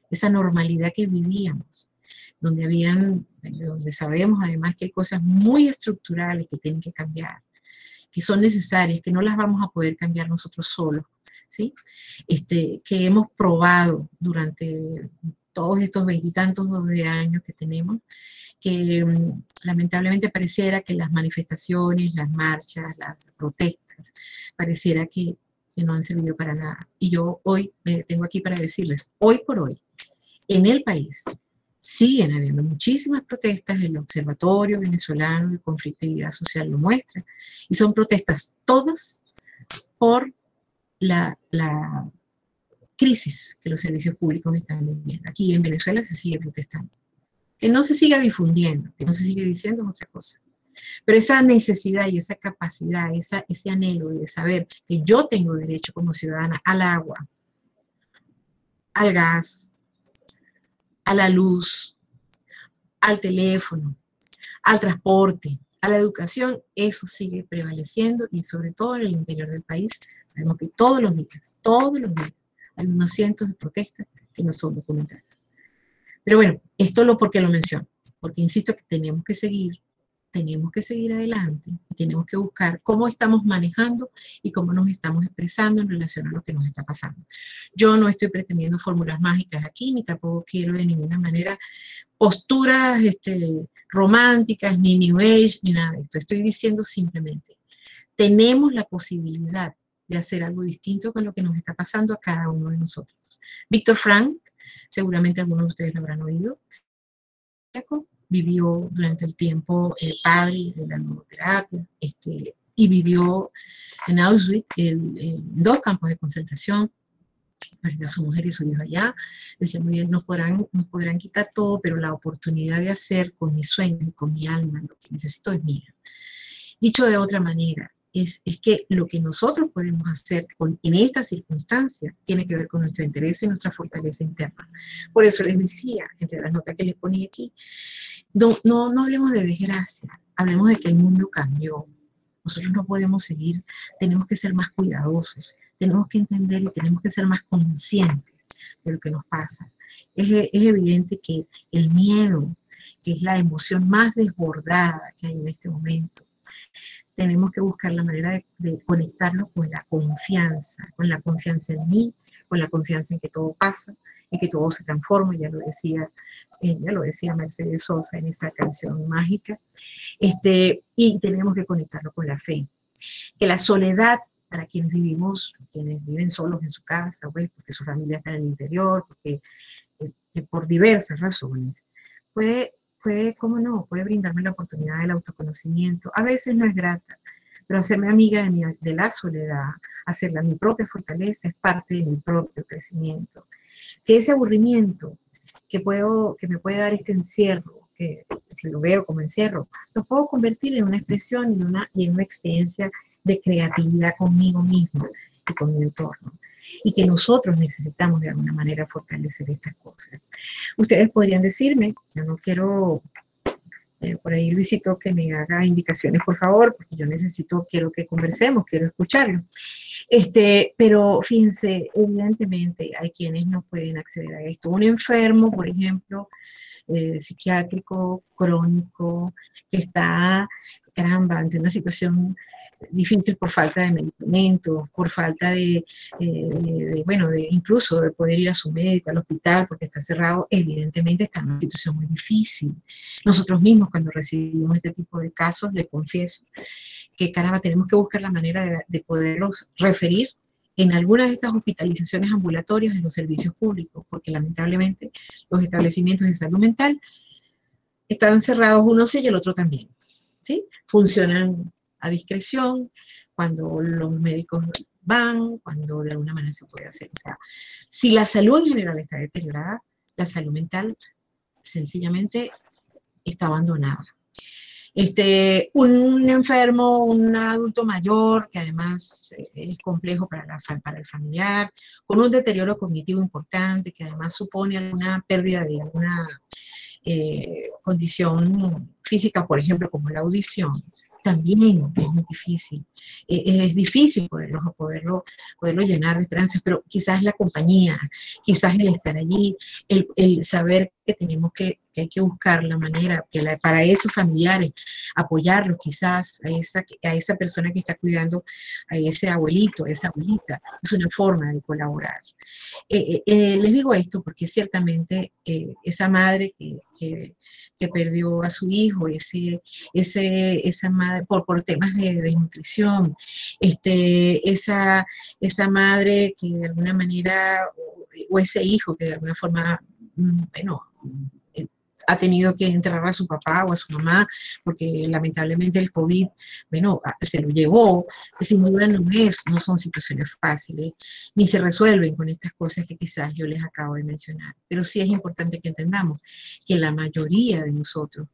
Speaker 2: Esa normalidad que vivíamos, donde habían, donde sabemos además que hay cosas muy estructurales que tienen que cambiar, que son necesarias, que no las vamos a poder cambiar nosotros solos, ¿sí? Este, que hemos probado durante todos estos veintitantos años que tenemos, que mm, lamentablemente pareciera que las manifestaciones, las marchas, las protestas, pareciera que, no han servido para nada. Y yo hoy me tengo aquí para decirles, hoy por hoy, en el país siguen habiendo muchísimas protestas, el Observatorio Venezolano de Conflictividad Social lo muestra, y son protestas todas por la, la crisis que los servicios públicos están viviendo. Aquí en Venezuela se sigue protestando. Que no se siga difundiendo, que no se siga diciendo es otra cosa. Pero esa necesidad y esa capacidad, esa, ese anhelo de saber que yo tengo derecho como ciudadana al agua, al gas, a la luz, al teléfono, al transporte, a la educación, eso sigue prevaleciendo y sobre todo en el interior del país, sabemos que todos los días, todos los días, hay unos cientos de protestas que no son documentadas. Pero bueno, esto lo porque lo menciono, porque insisto que tenemos que seguir tenemos que seguir adelante y tenemos que buscar cómo estamos manejando y cómo nos estamos expresando en relación a lo que nos está pasando. Yo no estoy pretendiendo fórmulas mágicas aquí, ni tampoco quiero de ninguna manera posturas este, románticas, ni New Age, ni nada de esto. Estoy diciendo simplemente, tenemos la posibilidad de hacer algo distinto con lo que nos está pasando a cada uno de nosotros. Víctor Frank, seguramente algunos de ustedes lo habrán oído, vivió durante el tiempo el padre de la nuevoterapia, este, y vivió en Auschwitz, en, dos campos de concentración, perdió a su mujer y su hijo allá, decía muy bien, nos podrán, nos podrán quitar todo, pero la oportunidad de hacer con mi sueño y con mi alma lo que necesito es mía. Dicho de otra manera, es, que lo que nosotros podemos hacer en esta circunstancia tiene que ver con nuestro interés y nuestra fortaleza interna. Por eso les decía, entre las notas que les ponía aquí, no, no, no hablemos de desgracia, hablemos de que el mundo cambió. Nosotros no podemos seguir, tenemos que ser más cuidadosos, tenemos que entender y tenemos que ser más conscientes de lo que nos pasa. Es, es evidente que el miedo, que es la emoción más desbordada que hay en este momento, tenemos que buscar la manera de, conectarlo con la confianza, con la confianza en mí, con la confianza en que todo pasa, en que todo se transforma, ya lo decía, eh, ya lo decía Mercedes Sosa en esa canción mágica, este, y tenemos que conectarlo con la fe. Que la soledad para quienes vivimos, quienes viven solos en su casa, pues, porque su familia está en el interior, porque eh, por diversas razones, puede puede, cómo no, puede brindarme la oportunidad del autoconocimiento. A veces no es grata, pero hacerme amiga de, de la soledad, hacerla mi propia fortaleza, es parte de mi propio crecimiento. Que ese aburrimiento que, puedo, que me puede dar este encierro, que si lo veo como encierro, lo puedo convertir en una expresión y, una, y en una experiencia de creatividad conmigo mismo y con mi entorno y que nosotros necesitamos de alguna manera fortalecer estas cosas. Ustedes podrían decirme, yo no quiero, eh, por ahí Luisito, que me haga indicaciones, por favor, porque yo necesito, quiero que conversemos, quiero escucharlo. Este, pero fíjense, evidentemente hay quienes no pueden acceder a esto. Un enfermo, por ejemplo, eh, psiquiátrico, crónico, que está caramba, ante una situación difícil por falta de medicamentos, por falta de, eh, bueno, de incluso de poder ir a su médico, al hospital, porque está cerrado, evidentemente está en una situación muy difícil. Nosotros mismos cuando recibimos este tipo de casos, le confieso que caramba, tenemos que buscar la manera de, de poderlos referir en algunas de estas hospitalizaciones ambulatorias de los servicios públicos, porque lamentablemente los establecimientos de salud mental están cerrados uno sí y el otro también. ¿sí? Funcionan a discreción, cuando los médicos van, cuando de alguna manera se puede hacer. O sea, si la salud en general está deteriorada, la salud mental sencillamente está abandonada. Este, un enfermo, un adulto mayor, que además es complejo para, la, para el familiar, con un deterioro cognitivo importante, que además supone alguna pérdida de alguna eh, condición física, por ejemplo, como la audición, también es muy difícil. Eh, es difícil poderlo, poderlo, poderlo llenar de esperanzas, pero quizás la compañía, quizás el estar allí, el, el saber que tenemos que, hay que buscar la manera, para esos familiares, apoyarlos quizás a esa, a esa persona que está cuidando a ese abuelito, a esa abuelita, es una forma de colaborar. Eh, eh, les digo esto porque ciertamente esa madre que, que, que, perdió a su hijo, ese, ese, esa madre, por, por temas de desnutrición, este, esa, esa madre que de alguna manera, o, ese hijo que de alguna forma, bueno, eh, ha tenido que enterrar a su papá o a su mamá, porque lamentablemente el COVID, bueno, se lo llevó, sin duda no es, no son situaciones fáciles, ni se resuelven con estas cosas que quizás yo les acabo de mencionar. Pero sí es importante que entendamos que la mayoría de nosotros,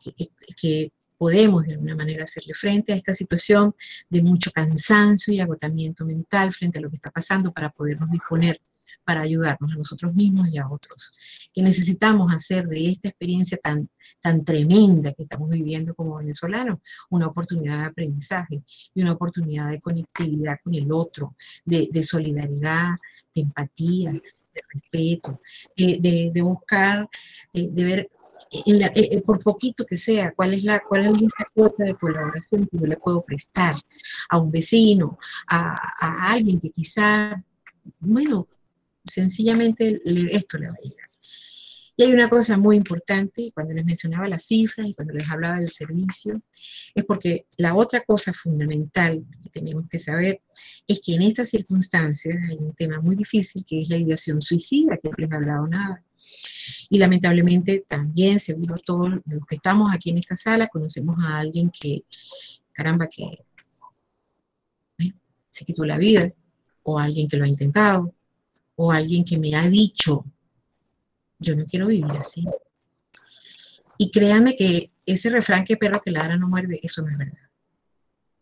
Speaker 2: que, que podemos de alguna manera hacerle frente a esta situación de mucho cansancio y agotamiento mental frente a lo que está pasando para podernos disponer para ayudarnos a nosotros mismos y a otros. Que necesitamos hacer de esta experiencia tan, tan tremenda que estamos viviendo como venezolanos una oportunidad de aprendizaje y una oportunidad de conectividad con el otro, de, solidaridad, de empatía, de respeto, de, de buscar, de, ver eh, eh, por poquito que sea, cuál es, la, cuál es esa cuota de colaboración que yo le puedo prestar a un vecino, a, alguien que quizá, bueno, sencillamente esto le va a llegar. Y hay una cosa muy importante, cuando les mencionaba las cifras y cuando les hablaba del servicio, es porque la otra cosa fundamental que tenemos que saber es que en estas circunstancias hay un tema muy difícil que es la ideación suicida, que no les he hablado nada. Y lamentablemente también, seguro todos los que estamos aquí en esta sala, conocemos a alguien que, caramba, que se quitó la vida, o alguien que lo ha intentado, o alguien que me ha dicho, yo no quiero vivir así. Y créanme que ese refrán que perro que ladra no muerde, eso no es verdad.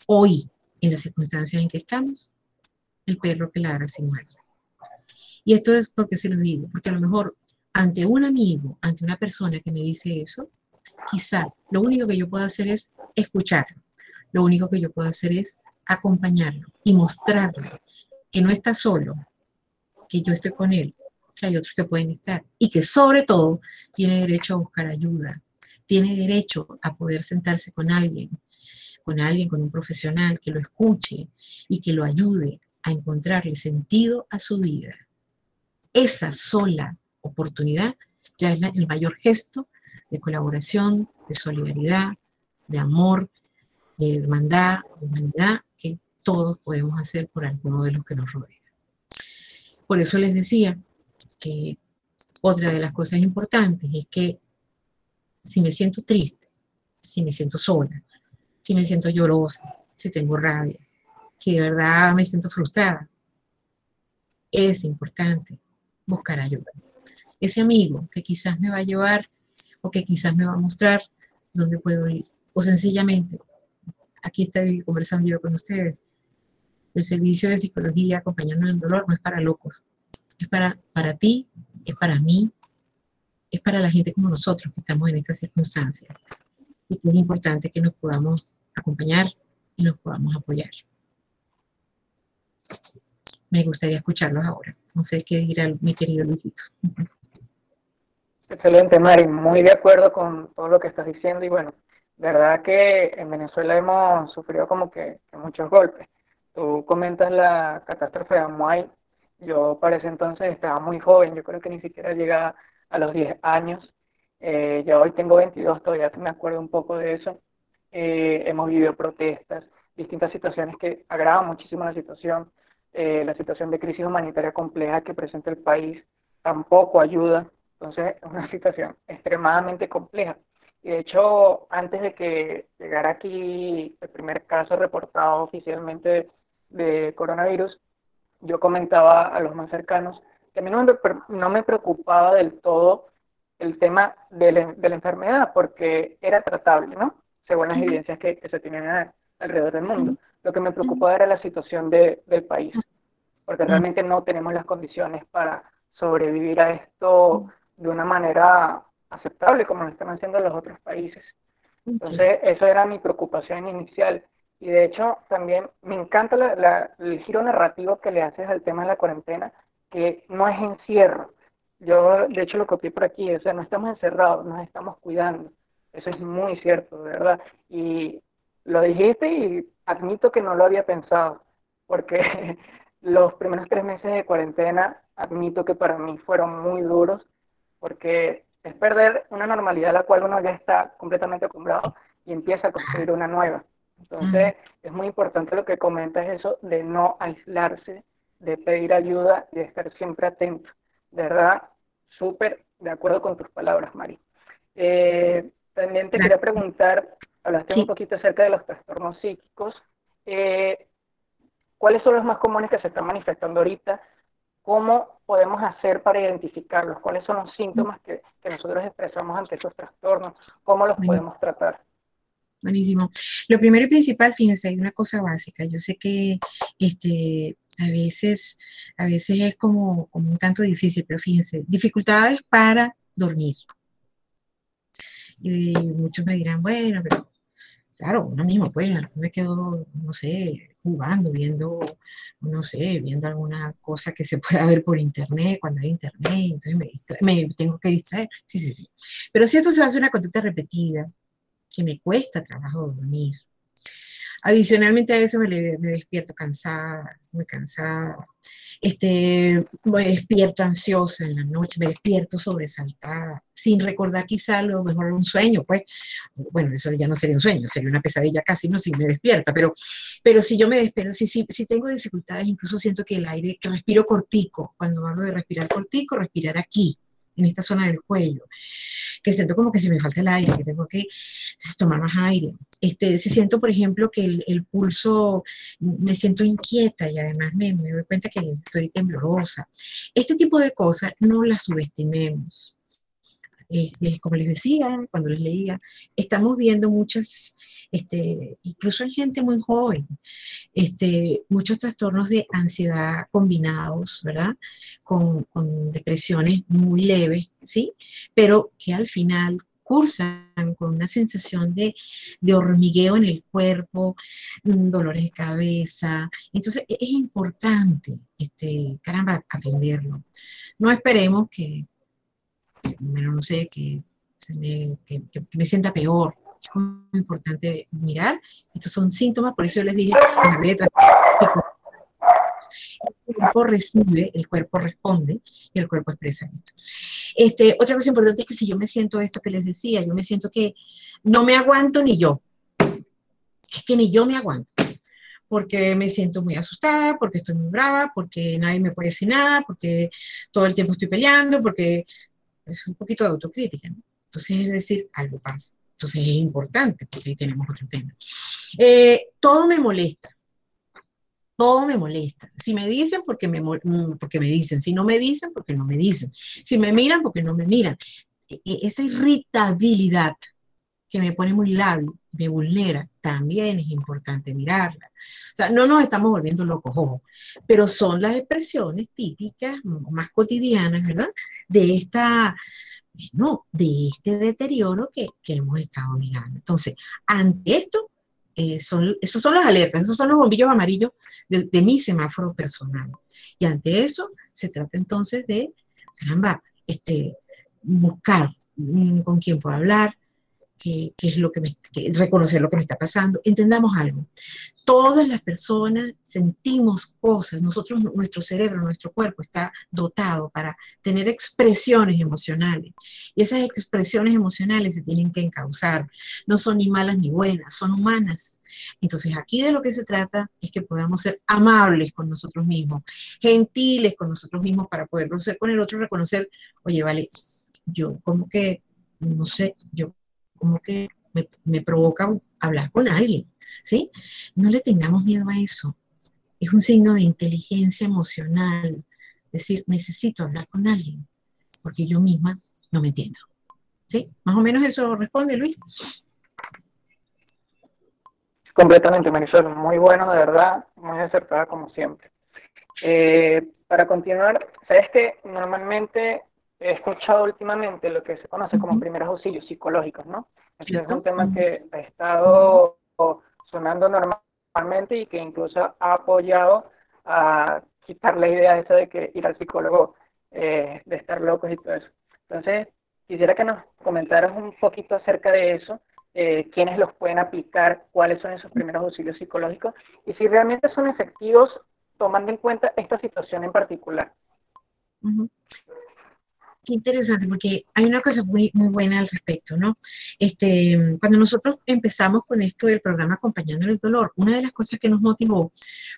Speaker 2: Hoy, en las circunstancias en que estamos, el perro que ladra se muerde. Y esto es porque se lo digo, porque a lo mejor ante un amigo, ante una persona que me dice eso, quizá lo único que yo puedo hacer es escucharlo. Lo único que yo puedo hacer es acompañarlo y mostrarle que no está solo, que yo estoy con él, que hay otros que pueden estar y que sobre todo tiene derecho a buscar ayuda, tiene derecho a poder sentarse con alguien, con alguien, con un profesional que lo escuche y que lo ayude a encontrarle sentido a su vida. Esa sola oportunidad, ya es el mayor gesto de colaboración, de solidaridad, de amor, de hermandad, de humanidad que todos podemos hacer por alguno de los que nos rodea. Por eso les decía que otra de las cosas importantes es que si me siento triste, si me siento sola, si me siento llorosa, si tengo rabia, si de verdad me siento frustrada, es importante buscar ayuda ese amigo que quizás me va a llevar o que quizás me va a mostrar dónde puedo ir. O sencillamente, aquí estoy conversando yo con ustedes. El servicio de psicología acompañando el dolor no es para locos. Es para, para ti, es para mí, es para la gente como nosotros que estamos en estas circunstancias. Y que es importante que nos podamos acompañar y nos podamos apoyar. Me gustaría escucharlos ahora. No sé qué dirá mi querido Luisito.
Speaker 1: Excelente, Mari. Muy de acuerdo con todo lo que estás diciendo y bueno, verdad que en Venezuela hemos sufrido como que, muchos golpes. Tú comentas la catástrofe de Amuay. Yo para ese entonces estaba muy joven, yo creo que ni siquiera llegaba a los 10 años. Eh, ya hoy tengo 22, todavía me acuerdo un poco de eso. Eh, hemos vivido protestas, distintas situaciones que agravan muchísimo la situación. Eh, la situación de crisis humanitaria compleja que presenta el país tampoco ayuda entonces, es una *laughs* situación extremadamente compleja. Y de hecho, antes de que llegara aquí el primer caso reportado oficialmente de, coronavirus, yo comentaba a los más cercanos que a mí no me, preocupaba del todo el tema de la, enfermedad, porque era tratable, ¿no? Según las evidencias que, se tienen alrededor del mundo. Lo que me preocupaba era la situación del país, porque realmente no tenemos las condiciones para sobrevivir a esto de una manera aceptable como lo están haciendo los otros países. Entonces, eso era mi preocupación inicial. Y de hecho, también me encanta el giro narrativo que le haces al tema de la cuarentena, que no es encierro. Yo, de hecho, lo copié por aquí, o sea, no estamos encerrados, nos estamos cuidando. Eso es muy cierto, de verdad. Y lo dijiste y admito que no lo había pensado, porque *laughs* los primeros tres meses de cuarentena, admito que para mí fueron muy duros porque es perder una normalidad a la cual uno ya está completamente acostumbrado y empieza a construir una nueva. Entonces, es muy importante lo que comentas, eso de no aislarse, de pedir ayuda y de estar siempre atento. De verdad, súper de acuerdo con tus palabras, Mari. Eh, también te quería preguntar, hablaste un poquito acerca de los trastornos psíquicos. Eh, ¿Cuáles son los más comunes que se están manifestando ahorita? ¿Cómo podemos hacer para identificarlos? ¿Cuáles son los síntomas que, nosotros expresamos ante esos trastornos? ¿Cómo los podemos tratar?
Speaker 2: Buenísimo. Lo primero y principal, fíjense, hay una cosa básica. Yo sé que este, a veces, a veces es como, como un tanto difícil, pero fíjense, dificultades para dormir. Y muchos me dirán, bueno, pero claro, uno mismo, pues, me quedo, no sé, jugando, viendo, no sé, viendo alguna cosa que se *laughs* pueda ver por internet, cuando hay internet, entonces me, me tengo que distraer. Sí, sí, sí. Pero si esto se hace una conducta repetida, que me cuesta trabajo dormir, Adicionalmente a eso me, me despierto cansada, muy cansada, este, me despierto ansiosa en la noche, me despierto sobresaltada, sin recordar quizá lo mejor un sueño, pues, bueno, eso ya no sería un sueño, sería una pesadilla casi, no si me despierta, pero, pero si yo me despierto, si, si, si tengo dificultades, incluso siento que el aire, que respiro cortico, cuando hablo de respirar cortico, respirar aquí, en esta zona del cuello, que siento como que si me falta el aire, que tengo que tomar más aire. Este, si siento, por ejemplo, que el, pulso, me siento inquieta y además me, me, doy cuenta que estoy temblorosa. Este tipo de cosas no las subestimemos. Como les decía, cuando les leía, estamos viendo muchas, este, incluso en gente muy joven, este, muchos trastornos de ansiedad combinados, ¿verdad? Con, depresiones muy leves, ¿sí? Pero que al final cursan con una sensación de, de, hormigueo en el cuerpo, mm, dolores de cabeza. Entonces e, es importante, este, caramba, atenderlo. No esperemos que, no sé, que, me, sienta peor. Es muy importante mirar. Estos son síntomas, por eso yo les dije. El cuerpo recibe, el cuerpo responde y el cuerpo expresa esto. Este, otra cosa importante es que si yo me siento esto que les decía, yo me siento que no me aguanto ni yo. Es que ni yo me aguanto. Porque me siento muy asustada, porque estoy muy brava, porque nadie me puede decir nada, porque todo el tiempo estoy peleando, porque es un poquito de autocrítica, ¿no? Entonces, es decir, algo pasa. Entonces es importante, porque ahí tenemos otro tema. Eh, todo me molesta. Todo me molesta. Si me dicen, porque me, mm, porque me dicen. Si no me dicen, porque no me dicen. Si me miran, porque no me miran. E, e, esa irritabilidad que me pone muy labio, me vulnera, también es importante mirarla. O sea, no nos estamos volviendo locos, ojo, pero son las expresiones típicas, más cotidianas, ¿verdad? De esta, no, de este deterioro que, hemos estado mirando. Entonces, ante esto, eh, son, esos son las alertas, esos son los bombillos amarillos de, de mi semáforo personal. Y ante eso, se trata entonces de, caramba, este, buscar mm, con quién puedo hablar, qué, es lo que me, reconocer lo que me está pasando. Entendamos algo. Todas las personas sentimos cosas. Nosotros, nuestro cerebro, nuestro cuerpo está dotado para tener expresiones emocionales. Y esas expresiones emocionales se tienen que encauzar. No son ni malas ni buenas, son humanas. Entonces aquí de lo que se trata es que podamos ser amables con nosotros mismos, gentiles con nosotros mismos para poderlo ser con el otro, reconocer, oye, vale, yo como que, no sé, yo como que me, provoca hablar con alguien, ¿sí? No le tengamos miedo a eso. Es un signo de inteligencia emocional. Decir, necesito hablar con alguien, porque yo misma no me entiendo. ¿Sí? Más o menos eso responde, Luis.
Speaker 1: Completamente, Marisol. Muy bueno, de verdad. Muy acertada, como siempre. Eh, para continuar, sabes que normalmente he escuchado últimamente lo que se conoce como primeros auxilios psicológicos, ¿no? Este es un tema que ha estado sonando normalmente y que incluso ha apoyado a quitar la idea esa de que ir al psicólogo eh, de estar locos y todo eso. Entonces, quisiera que nos comentaras un poquito acerca de eso, eh, quiénes los pueden aplicar, cuáles son esos primeros auxilios psicológicos y si realmente son efectivos tomando en cuenta esta situación en particular.
Speaker 2: Qué interesante, porque hay una cosa muy, muy buena al respecto, ¿no? Este, cuando nosotros empezamos con esto del programa Acompañando el Dolor, una de las cosas que nos motivó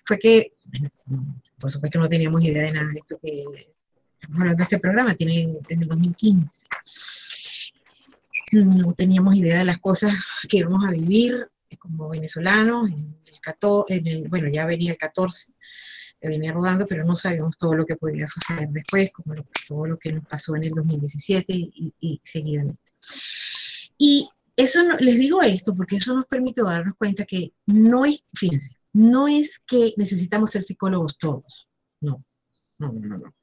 Speaker 2: fue que, bueno, por supuesto no teníamos idea de nada de esto que estamos hablando de este programa, tiene desde el 2015. No teníamos idea de las cosas que íbamos a vivir como venezolanos, en el 14, en el, bueno, ya venía el 14, que venía rodando, pero no sabíamos todo lo que podría suceder después, como todo lo que nos pasó en el 2017 y, y seguidamente. Y eso les digo esto porque eso nos permite darnos cuenta que no es, fíjense, no es que necesitamos ser psicólogos todos, no, no, no, no.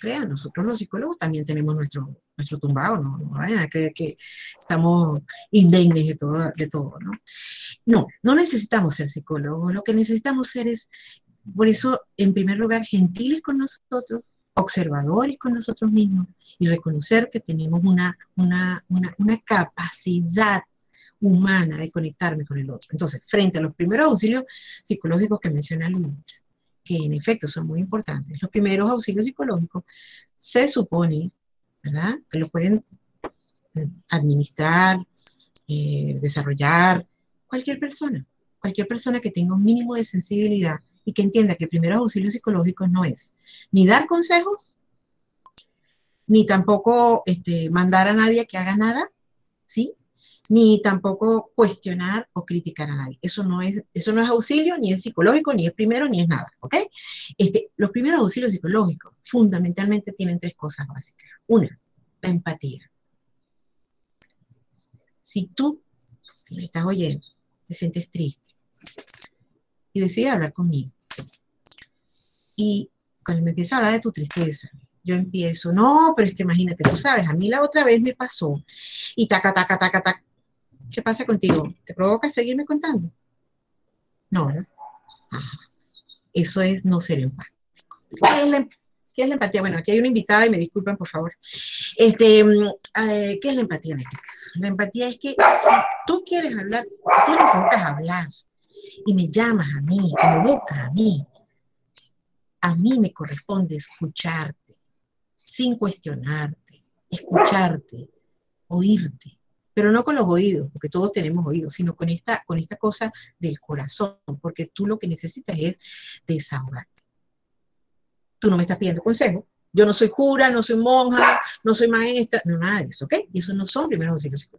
Speaker 2: Crean, nosotros los psicólogos también tenemos nuestro, nuestro tumbado, no, no vayan a creer que estamos indemnes de todo, de todo, ¿no? No, no necesitamos ser psicólogos, lo que necesitamos ser es, por eso, en primer lugar, gentiles con nosotros, observadores con nosotros mismos y reconocer que tenemos una, una, una, una capacidad humana de conectarme con el otro. Entonces, frente a los primeros auxilios psicológicos que menciona Luis, que en efecto son muy importantes, los primeros auxilios psicológicos se supone, ¿verdad?, que lo pueden administrar, eh, desarrollar cualquier persona, cualquier persona que tenga un mínimo de sensibilidad y que entienda que primeros auxilios psicológicos no es ni dar consejos, ni tampoco este, mandar a nadie que haga nada, ¿sí? ni tampoco cuestionar o criticar a nadie. Eso no es, eso no es auxilio, ni es psicológico, ni es primero, ni es nada, ¿ok? Este, los primeros auxilios psicológicos fundamentalmente tienen tres cosas básicas. Una, la empatía. Si tú me estás oyendo, te sientes triste y decides hablar conmigo, y cuando me empiezas a hablar de tu tristeza, yo empiezo, no, pero es que imagínate, tú sabes, a mí la otra vez me pasó, y taca, taca, taca, taca, ¿Qué pasa contigo? ¿Te provoca seguirme contando? No, ¿no? Eso es no ser empático. Em-, ¿Qué es, la, empatía? Bueno, aquí hay una invitada y me disculpan, por favor. Este, mm, eh, ¿Qué es la empatía en este caso? La empatía es que si tú quieres hablar, tú necesitas hablar y me llamas a mí, o me buscas a mí, a mí me corresponde escucharte, sin cuestionarte, escucharte, oírte pero no con los oídos, porque todos tenemos oídos, sino con esta, con esta cosa del corazón, porque tú lo que necesitas es desahogarte. Tú no me estás pidiendo consejo. Yo no soy cura, no soy monja, no soy maestra, no nada de eso, ¿ok? Y eso no son primeros auxilios.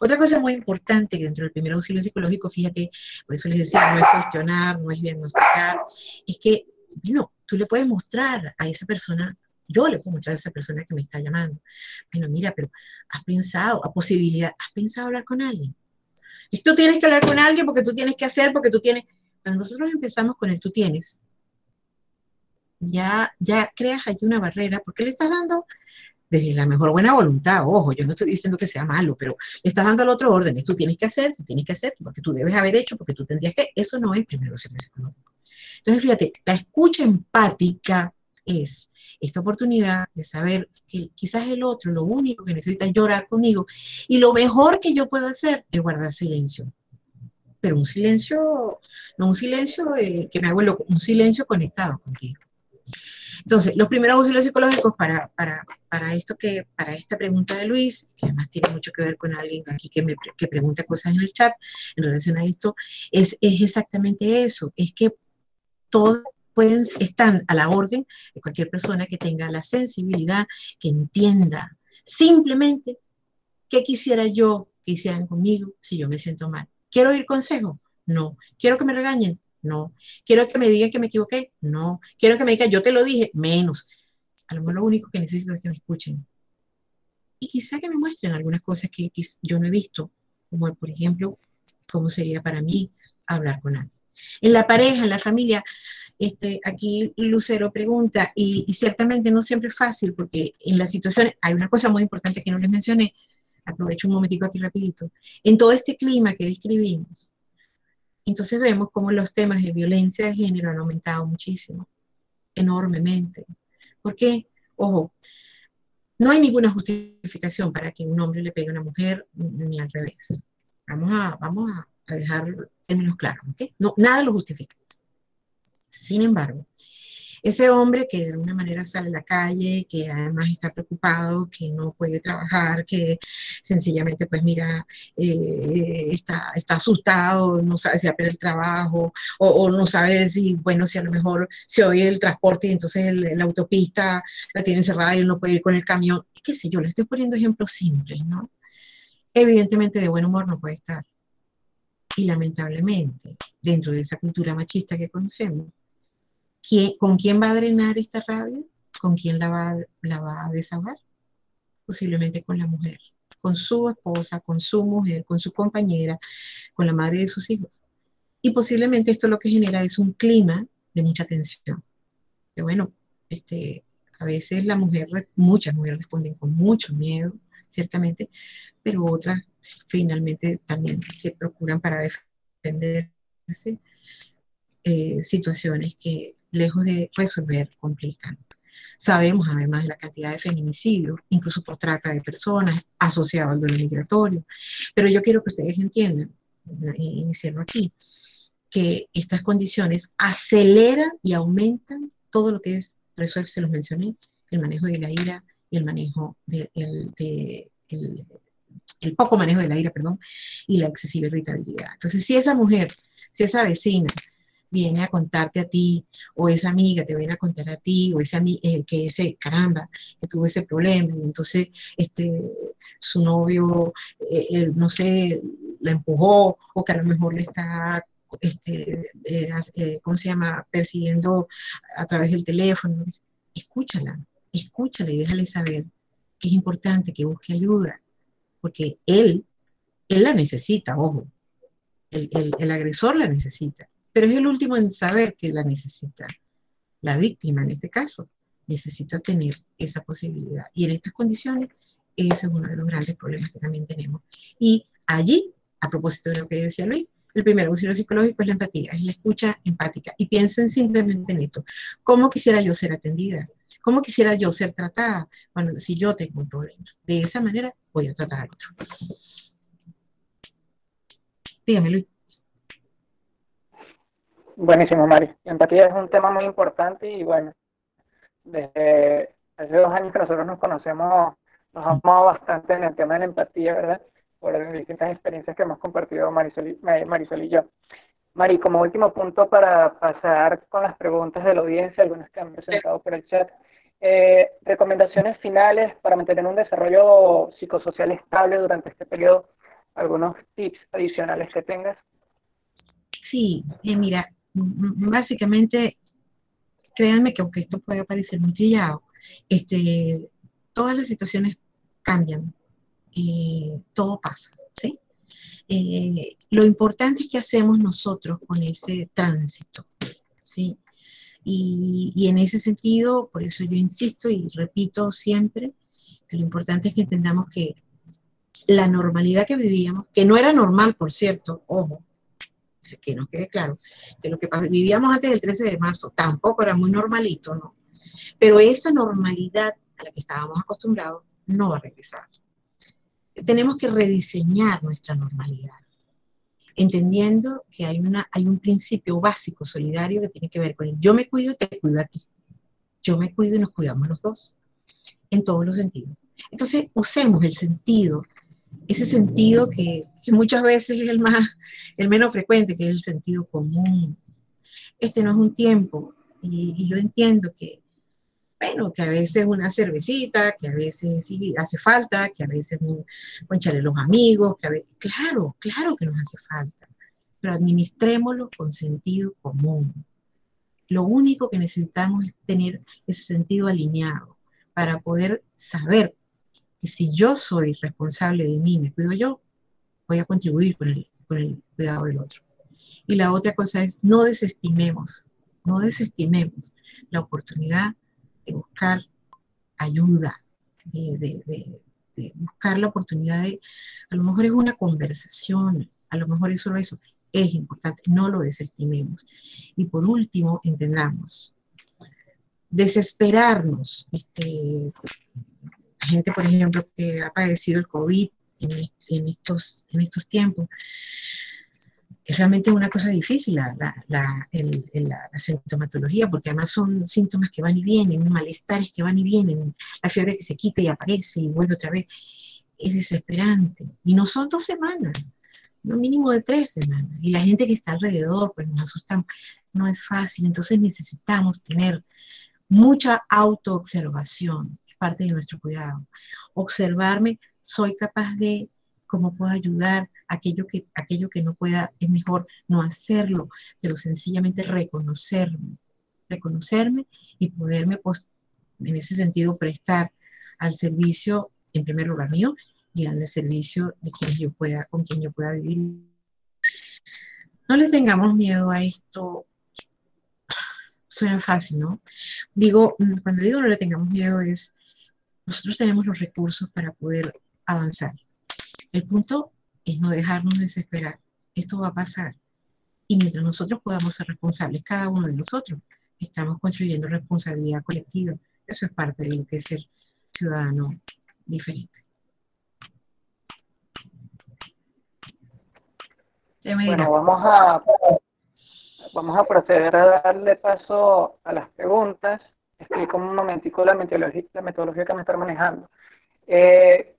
Speaker 2: Otra cosa muy importante dentro del primer auxilio psicológico, fíjate, por eso les decía, no es cuestionar, no es diagnosticar, es que, bueno, tú le puedes mostrar a esa persona yo le puedo mostrar a esa persona que me está llamando. Bueno, mira, pero has pensado, a posibilidad, has pensado hablar con alguien. Y tú tienes que hablar con alguien porque tú tienes que hacer, porque tú tienes. Cuando nosotros empezamos con el tú tienes, ya, ya creas allí una barrera porque le estás dando desde la mejor buena voluntad, ojo, yo no estoy diciendo que sea malo, pero estás dando al otro orden, tú tienes que hacer, tú tienes que hacer, porque tú debes haber hecho, porque tú tendrías que, eso no es primero servicio económico. Entonces, fíjate, la escucha empática es esta oportunidad de saber que quizás el otro lo único que necesita es llorar conmigo y lo mejor que yo puedo hacer es guardar silencio. Pero un silencio, no un silencio que me hago loco, un silencio conectado contigo. Entonces, los primeros auxilios psicológicos para, para, para, esto que, para esta pregunta de Luis, que además tiene mucho que ver con alguien aquí que me que pregunta cosas en el chat en relación a esto, es, es exactamente eso, es que todo pueden, están a la orden de cualquier persona que tenga la sensibilidad, que entienda simplemente qué quisiera yo que hicieran conmigo si yo me siento mal. ¿Quiero oír consejo? No. ¿Quiero que me regañen? No. ¿Quiero que me digan que me equivoqué? No. ¿Quiero que me digan yo te lo dije? Menos. A lo mejor lo único que necesito es que me escuchen. Y quizá que me muestren algunas cosas que yo no he visto, como por ejemplo, cómo sería para mí hablar con alguien. En la pareja, en la familia, este, aquí Lucero pregunta, y, ciertamente no siempre es fácil, porque en las situaciones, hay una cosa muy importante que no les mencioné, aprovecho un momentico aquí rapidito, en todo este clima que describimos, entonces vemos cómo los temas de violencia de género han aumentado muchísimo, enormemente. porque Ojo, no hay ninguna justificación para que un hombre le pegue a una mujer ni al revés. Vamos a, vamos a dejar términos claros, ¿ok? No, nada lo justifica. Sin embargo, ese hombre que de alguna manera sale a la calle, que además está preocupado, que no puede trabajar, que sencillamente, pues mira, eh, está, asustado, no sabe si va a perder el trabajo, o, no sabe si, bueno, si a lo mejor se oye el transporte y entonces la autopista la tiene cerrada y él no puede ir con el camión, qué sé yo, le estoy poniendo ejemplos simples, ¿no? Evidentemente de buen humor no puede estar. Y lamentablemente, dentro de esa cultura machista que conocemos, ¿con quién va a drenar esta rabia? ¿Con quién la va, la va a desahogar? Posiblemente con la mujer, con su esposa, con su mujer, con su compañera, con la madre de sus hijos. Y posiblemente esto lo que genera es un clima de mucha tensión. Que bueno, este, a veces la mujer, muchas mujeres responden con mucho miedo, ciertamente, pero otras finalmente también se procuran para defenderse eh, situaciones que lejos de resolver complican. Sabemos además de la cantidad de feminicidios, incluso por trata de personas, asociado al duelo migratorio. Pero yo quiero que ustedes entiendan, y cierro aquí, que estas condiciones aceleran y aumentan todo lo que es, por eso se los mencioné, el manejo de la ira y el manejo de, de, el poco manejo de la ira, perdón, y la excesiva irritabilidad. Entonces, si esa mujer, si esa vecina viene a contarte a ti, o esa amiga te viene a contar a ti, o ese eh, que ese, caramba, que tuvo ese problema, y entonces este, su novio, eh, no sé, la empujó, o que a lo mejor le está este, eh, ¿cómo se llama?, persiguiendo a través del teléfono. Escúchala, escúchala y déjale saber que es importante que busque ayuda, porque él, él la necesita, ojo, el, el, agresor la necesita, pero es el último en saber que la necesita. La víctima, en este caso, necesita tener esa posibilidad. Y en estas condiciones, ese es uno de los grandes problemas que también tenemos. Y allí, a propósito de lo que decía Luis, el primer auxilio psicológico es la empatía, es la escucha empática. Y piensen simplemente en esto. ¿Cómo quisiera yo ser atendida? ¿Cómo quisiera yo ser tratada? Bueno, si yo tengo un problema. De esa manera voy a tratar al otro. Dígame, Luis.
Speaker 1: Buenísimo, Mari. Empatía es un tema muy importante y bueno, desde hace dos años que nosotros nos conocemos, nos hemos bastante en el tema de la empatía, ¿verdad? Por las distintas experiencias que hemos compartido Marisol y, Marisol y yo. Mari, como último punto para pasar con las preguntas de la audiencia, algunas que han presentado por el chat, eh, recomendaciones finales para mantener un desarrollo psicosocial estable durante este periodo, algunos tips adicionales que tengas.
Speaker 2: Sí, eh, mira, básicamente, créanme que aunque esto puede parecer muy trillado, este, todas las situaciones cambian, y todo pasa, ¿sí? Eh, lo importante es que hacemos nosotros con ese tránsito, ¿sí? Y, en ese sentido, por eso yo insisto y repito siempre, que lo importante es que entendamos que la normalidad que vivíamos, que no era normal, por cierto, ojo, que nos quede claro, que lo que vivíamos antes del 13 de marzo tampoco era muy normalito, ¿no? Pero esa normalidad a la que estábamos acostumbrados no va a regresar. Tenemos que rediseñar nuestra normalidad entendiendo que hay, una, hay un principio básico solidario que tiene que ver con el yo me cuido te cuido a ti. Yo me cuido y nos cuidamos los dos, en todos los sentidos. Entonces, usemos el sentido, ese sentido que, muchas veces es el, más, el menos frecuente, que es el sentido común. Este no es un tiempo, y, y yo entiendo que bueno, que a veces una cervecita, que a veces sí hace falta, que a veces un, poncharle los amigos, que a veces, claro, claro que nos hace falta, pero administrémoslo con sentido común. Lo único que necesitamos es tener ese sentido alineado para poder saber si yo soy responsable de mí, me cuido yo, voy a contribuir con el, con el cuidado del otro. Y la otra cosa es, no desestimemos, no desestimemos la oportunidad de buscar ayuda, de, buscar la oportunidad de, a lo mejor es una conversación, a lo mejor es solo eso, es importante, no lo desestimemos. Y por último, entendamos, desesperarnos, este, gente, por ejemplo, que ha padecido el COVID en, estos, en estos tiempos, es realmente una cosa difícil la, la, sintomatología, porque además son síntomas que van y vienen, malestares que van y vienen, la fiebre que se quita y aparece y vuelve otra vez. Es desesperante. Y no son dos semanas, no mínimo de tres semanas. Y la gente que está alrededor, pues nos asustan, no es fácil. Entonces necesitamos tener mucha autoobservación, es parte de nuestro cuidado. Observarme, soy capaz de cómo puedo ayudar, aquello que, aquello que no pueda, es mejor no hacerlo, pero sencillamente reconocerme, reconocerme y poderme, pues, en ese sentido, prestar al servicio, en primer lugar mío, y al servicio de quien yo pueda, con quien yo pueda vivir. no le tengamos miedo a esto. Suena fácil, ¿no? Digo, mm, cuando digo no le tengamos miedo es, nosotros tenemos los recursos para poder avanzar. El punto es no dejarnos desesperar. Esto va a pasar. Y mientras nosotros podamos ser responsables, cada uno de nosotros, estamos construyendo responsabilidad colectiva. Eso es parte de lo que es ser ciudadano diferente.
Speaker 1: Bueno, vamos a, vamos a proceder a darle paso a las preguntas. Explico un momentico la metodología, la metodología que me está manejando. Eh,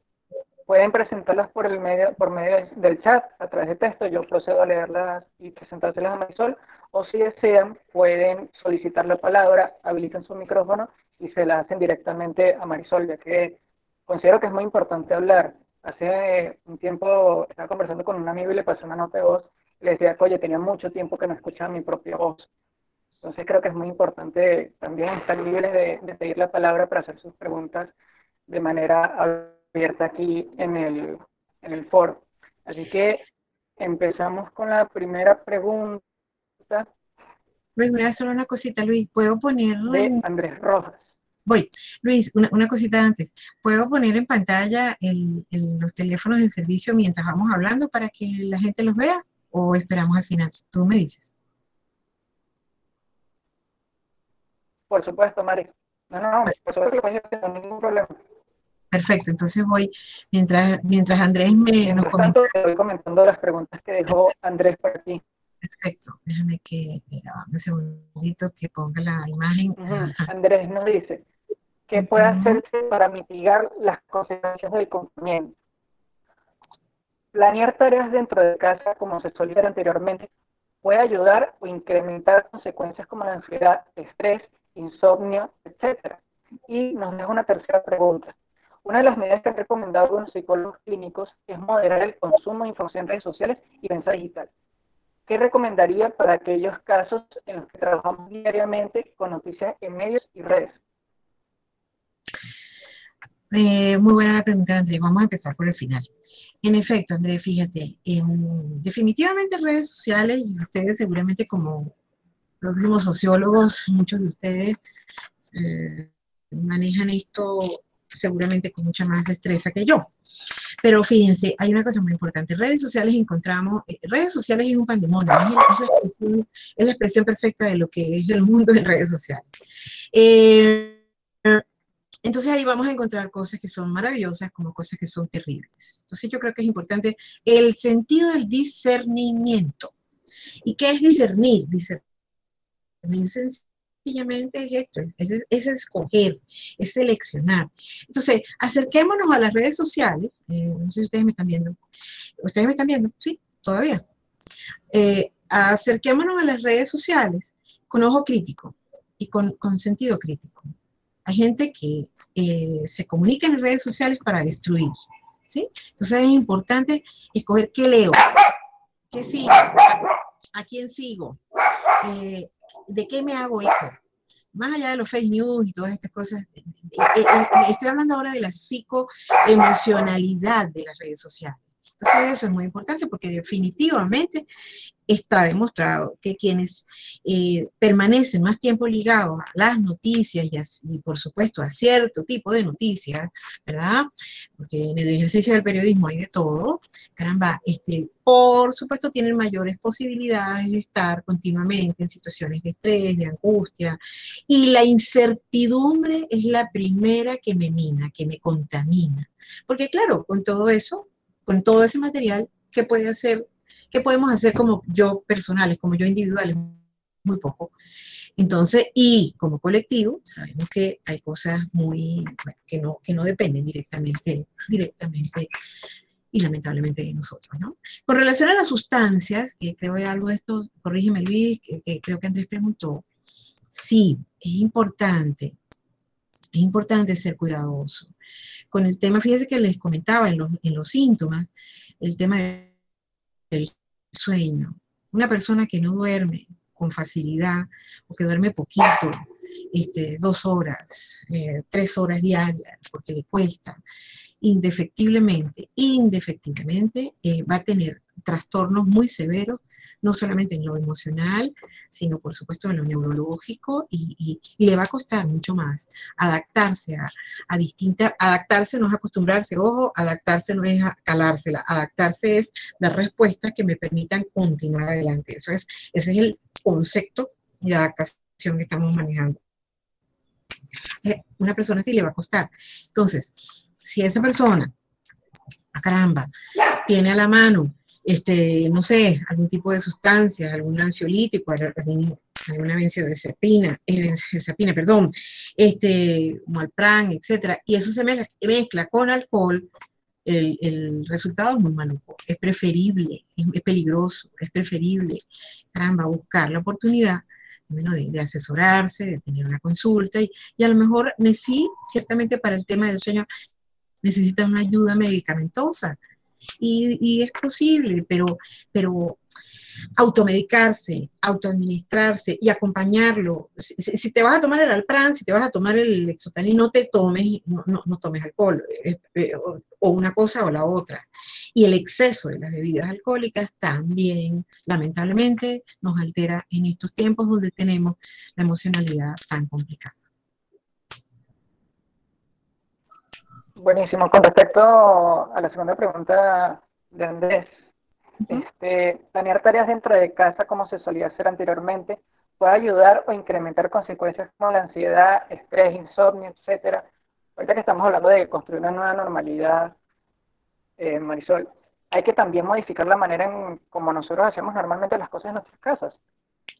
Speaker 1: pueden presentarlas por el medio, por medio del chat, a través de texto. Yo procedo a leerlas y presentárselas a Marisol. O si desean, pueden solicitar la palabra, habilitan su micrófono y se la hacen directamente a Marisol, ya que considero que es muy importante hablar. Hace un tiempo estaba conversando con un amigo y le pasé una nota de voz y le decía, oye, tenía mucho tiempo que no escuchaba mi propia voz. Entonces creo que es muy importante también estar libres de, de pedir la palabra para hacer sus preguntas de manera abierta aquí en el, en el foro. Así que empezamos con la primera pregunta.
Speaker 2: Luis, voy a hacer una cosita, Luis. ¿Puedo ponerlo?
Speaker 1: De Andrés Rojas.
Speaker 2: Voy. Luis, una, una cosita antes. ¿Puedo poner en pantalla el, los teléfonos de servicio mientras vamos hablando para que la gente los vea o esperamos al final? Tú me dices.
Speaker 1: Por supuesto, Mari. No, no, no, por supuesto, no hay ningún problema.
Speaker 2: Perfecto, entonces voy, mientras, mientras Andrés me
Speaker 1: nos comenta. Te voy comentando las preguntas que dejó Andrés para ti.
Speaker 2: Perfecto, déjame que un segundito que ponga la imagen.
Speaker 1: Andrés nos dice, ¿qué puede hacerse para mitigar las consecuencias del confinamiento? Planear tareas dentro de casa, como se solía anteriormente, puede ayudar o incrementar consecuencias como la ansiedad, estrés, insomnio, etcétera. Y nos deja una tercera pregunta. Una de las medidas que han recomendado algunos psicólogos clínicos es moderar el consumo de información en redes sociales y prensa digital. ¿Qué recomendaría para aquellos casos en los que trabajamos diariamente con noticias en medios y redes?
Speaker 2: Eh, muy buena la pregunta, Andrés. Vamos a empezar por el final. En efecto, Andrés, fíjate, definitivamente redes sociales, y ustedes seguramente como próximos sociólogos, muchos de ustedes eh, manejan esto seguramente con mucha más destreza que yo. Pero fíjense, hay una cosa muy importante. Redes sociales encontramos, eh, redes sociales es un pandemonio, es, la expresión, perfecta de lo que es el mundo en redes sociales. Eh, entonces ahí vamos a encontrar cosas que son maravillosas como cosas que son terribles. Entonces yo creo que es importante el sentido del discernimiento. ¿Y qué es discernir? Discernir sencillamente es esto, es, escoger, es seleccionar. Entonces, acerquémonos a las redes sociales, eh, no sé si ustedes me están viendo, ustedes me están viendo, sí, todavía. Eh, acerquémonos a las redes sociales con ojo crítico y con, sentido crítico. Hay gente que eh, se comunica en redes sociales para destruir, ¿sí? Entonces es importante escoger qué leo, qué sigo, a, quién sigo, ¿de qué me hago eco? Más allá de los fake news y todas estas cosas, eh, eh, eh, estoy hablando ahora de la psicoemocionalidad de las redes sociales. Entonces eso es muy importante porque definitivamente está demostrado que quienes eh, permanecen más tiempo ligados a las noticias y, por supuesto a cierto tipo de noticias, ¿verdad? Porque en el ejercicio del periodismo hay de todo, caramba, este, por supuesto tienen mayores posibilidades de estar continuamente en situaciones de estrés, de angustia, y la incertidumbre es la primera que me mina, que me contamina. Porque claro, con todo eso, con todo ese material, ¿qué puede hacer? ¿Qué podemos hacer como yo personales, como yo individuales? Muy poco. Entonces, y como colectivo, sabemos que hay cosas muy, que, no, que no dependen directamente, directamente y lamentablemente de nosotros, ¿no? Con relación a las sustancias, que creo que algo de esto, corrígeme Luis, que, creo que Andrés preguntó, sí, es importante, es importante ser cuidadoso. Con el tema, fíjense que les comentaba en los, en los síntomas, el tema del sueño. Una persona que no duerme con facilidad o que duerme poquito, este, dos horas, eh, tres horas diarias, porque le cuesta, indefectiblemente, indefectiblemente eh, va a tener trastornos muy severos no solamente en lo emocional, sino por supuesto en lo neurológico y, le va a costar mucho más adaptarse a, a distintas, adaptarse no es acostumbrarse, ojo, adaptarse no es calársela, adaptarse es dar respuestas que me permitan continuar adelante. Eso es, ese es el concepto de adaptación que estamos manejando. Eh, una persona sí le va a costar. Entonces, si esa persona, caramba, tiene a la mano, este, no sé, algún tipo de sustancia, algún ansiolítico, alguna benzodiazepina, eh, perdón, este, malpran, etcétera, y eso se mezcla con alcohol, el, resultado es muy maluco. Es preferible, es, peligroso, es preferible, caramba, buscar la oportunidad bueno, de, asesorarse, de tener una consulta y, a lo mejor sí, ciertamente para el tema del sueño necesita una ayuda medicamentosa y, es posible, pero, pero automedicarse, autoadministrarse y acompañarlo. Si, te vas a tomar el Alpran, si te vas a tomar el Lexotanil, no te tomes, no, no, tomes alcohol, eh, eh, o, una cosa o la otra. Y el exceso de las bebidas alcohólicas también, lamentablemente, nos altera en estos tiempos donde tenemos la emocionalidad tan complicada.
Speaker 1: Buenísimo. Con respecto a la segunda pregunta de Andrés, este, planear tareas dentro de casa como se solía hacer anteriormente puede ayudar o incrementar consecuencias como la ansiedad, estrés, insomnio, etcétera. Ahorita que estamos hablando de construir una nueva normalidad, eh, Marisol, hay que también modificar la manera en como nosotros hacemos normalmente las cosas en nuestras casas.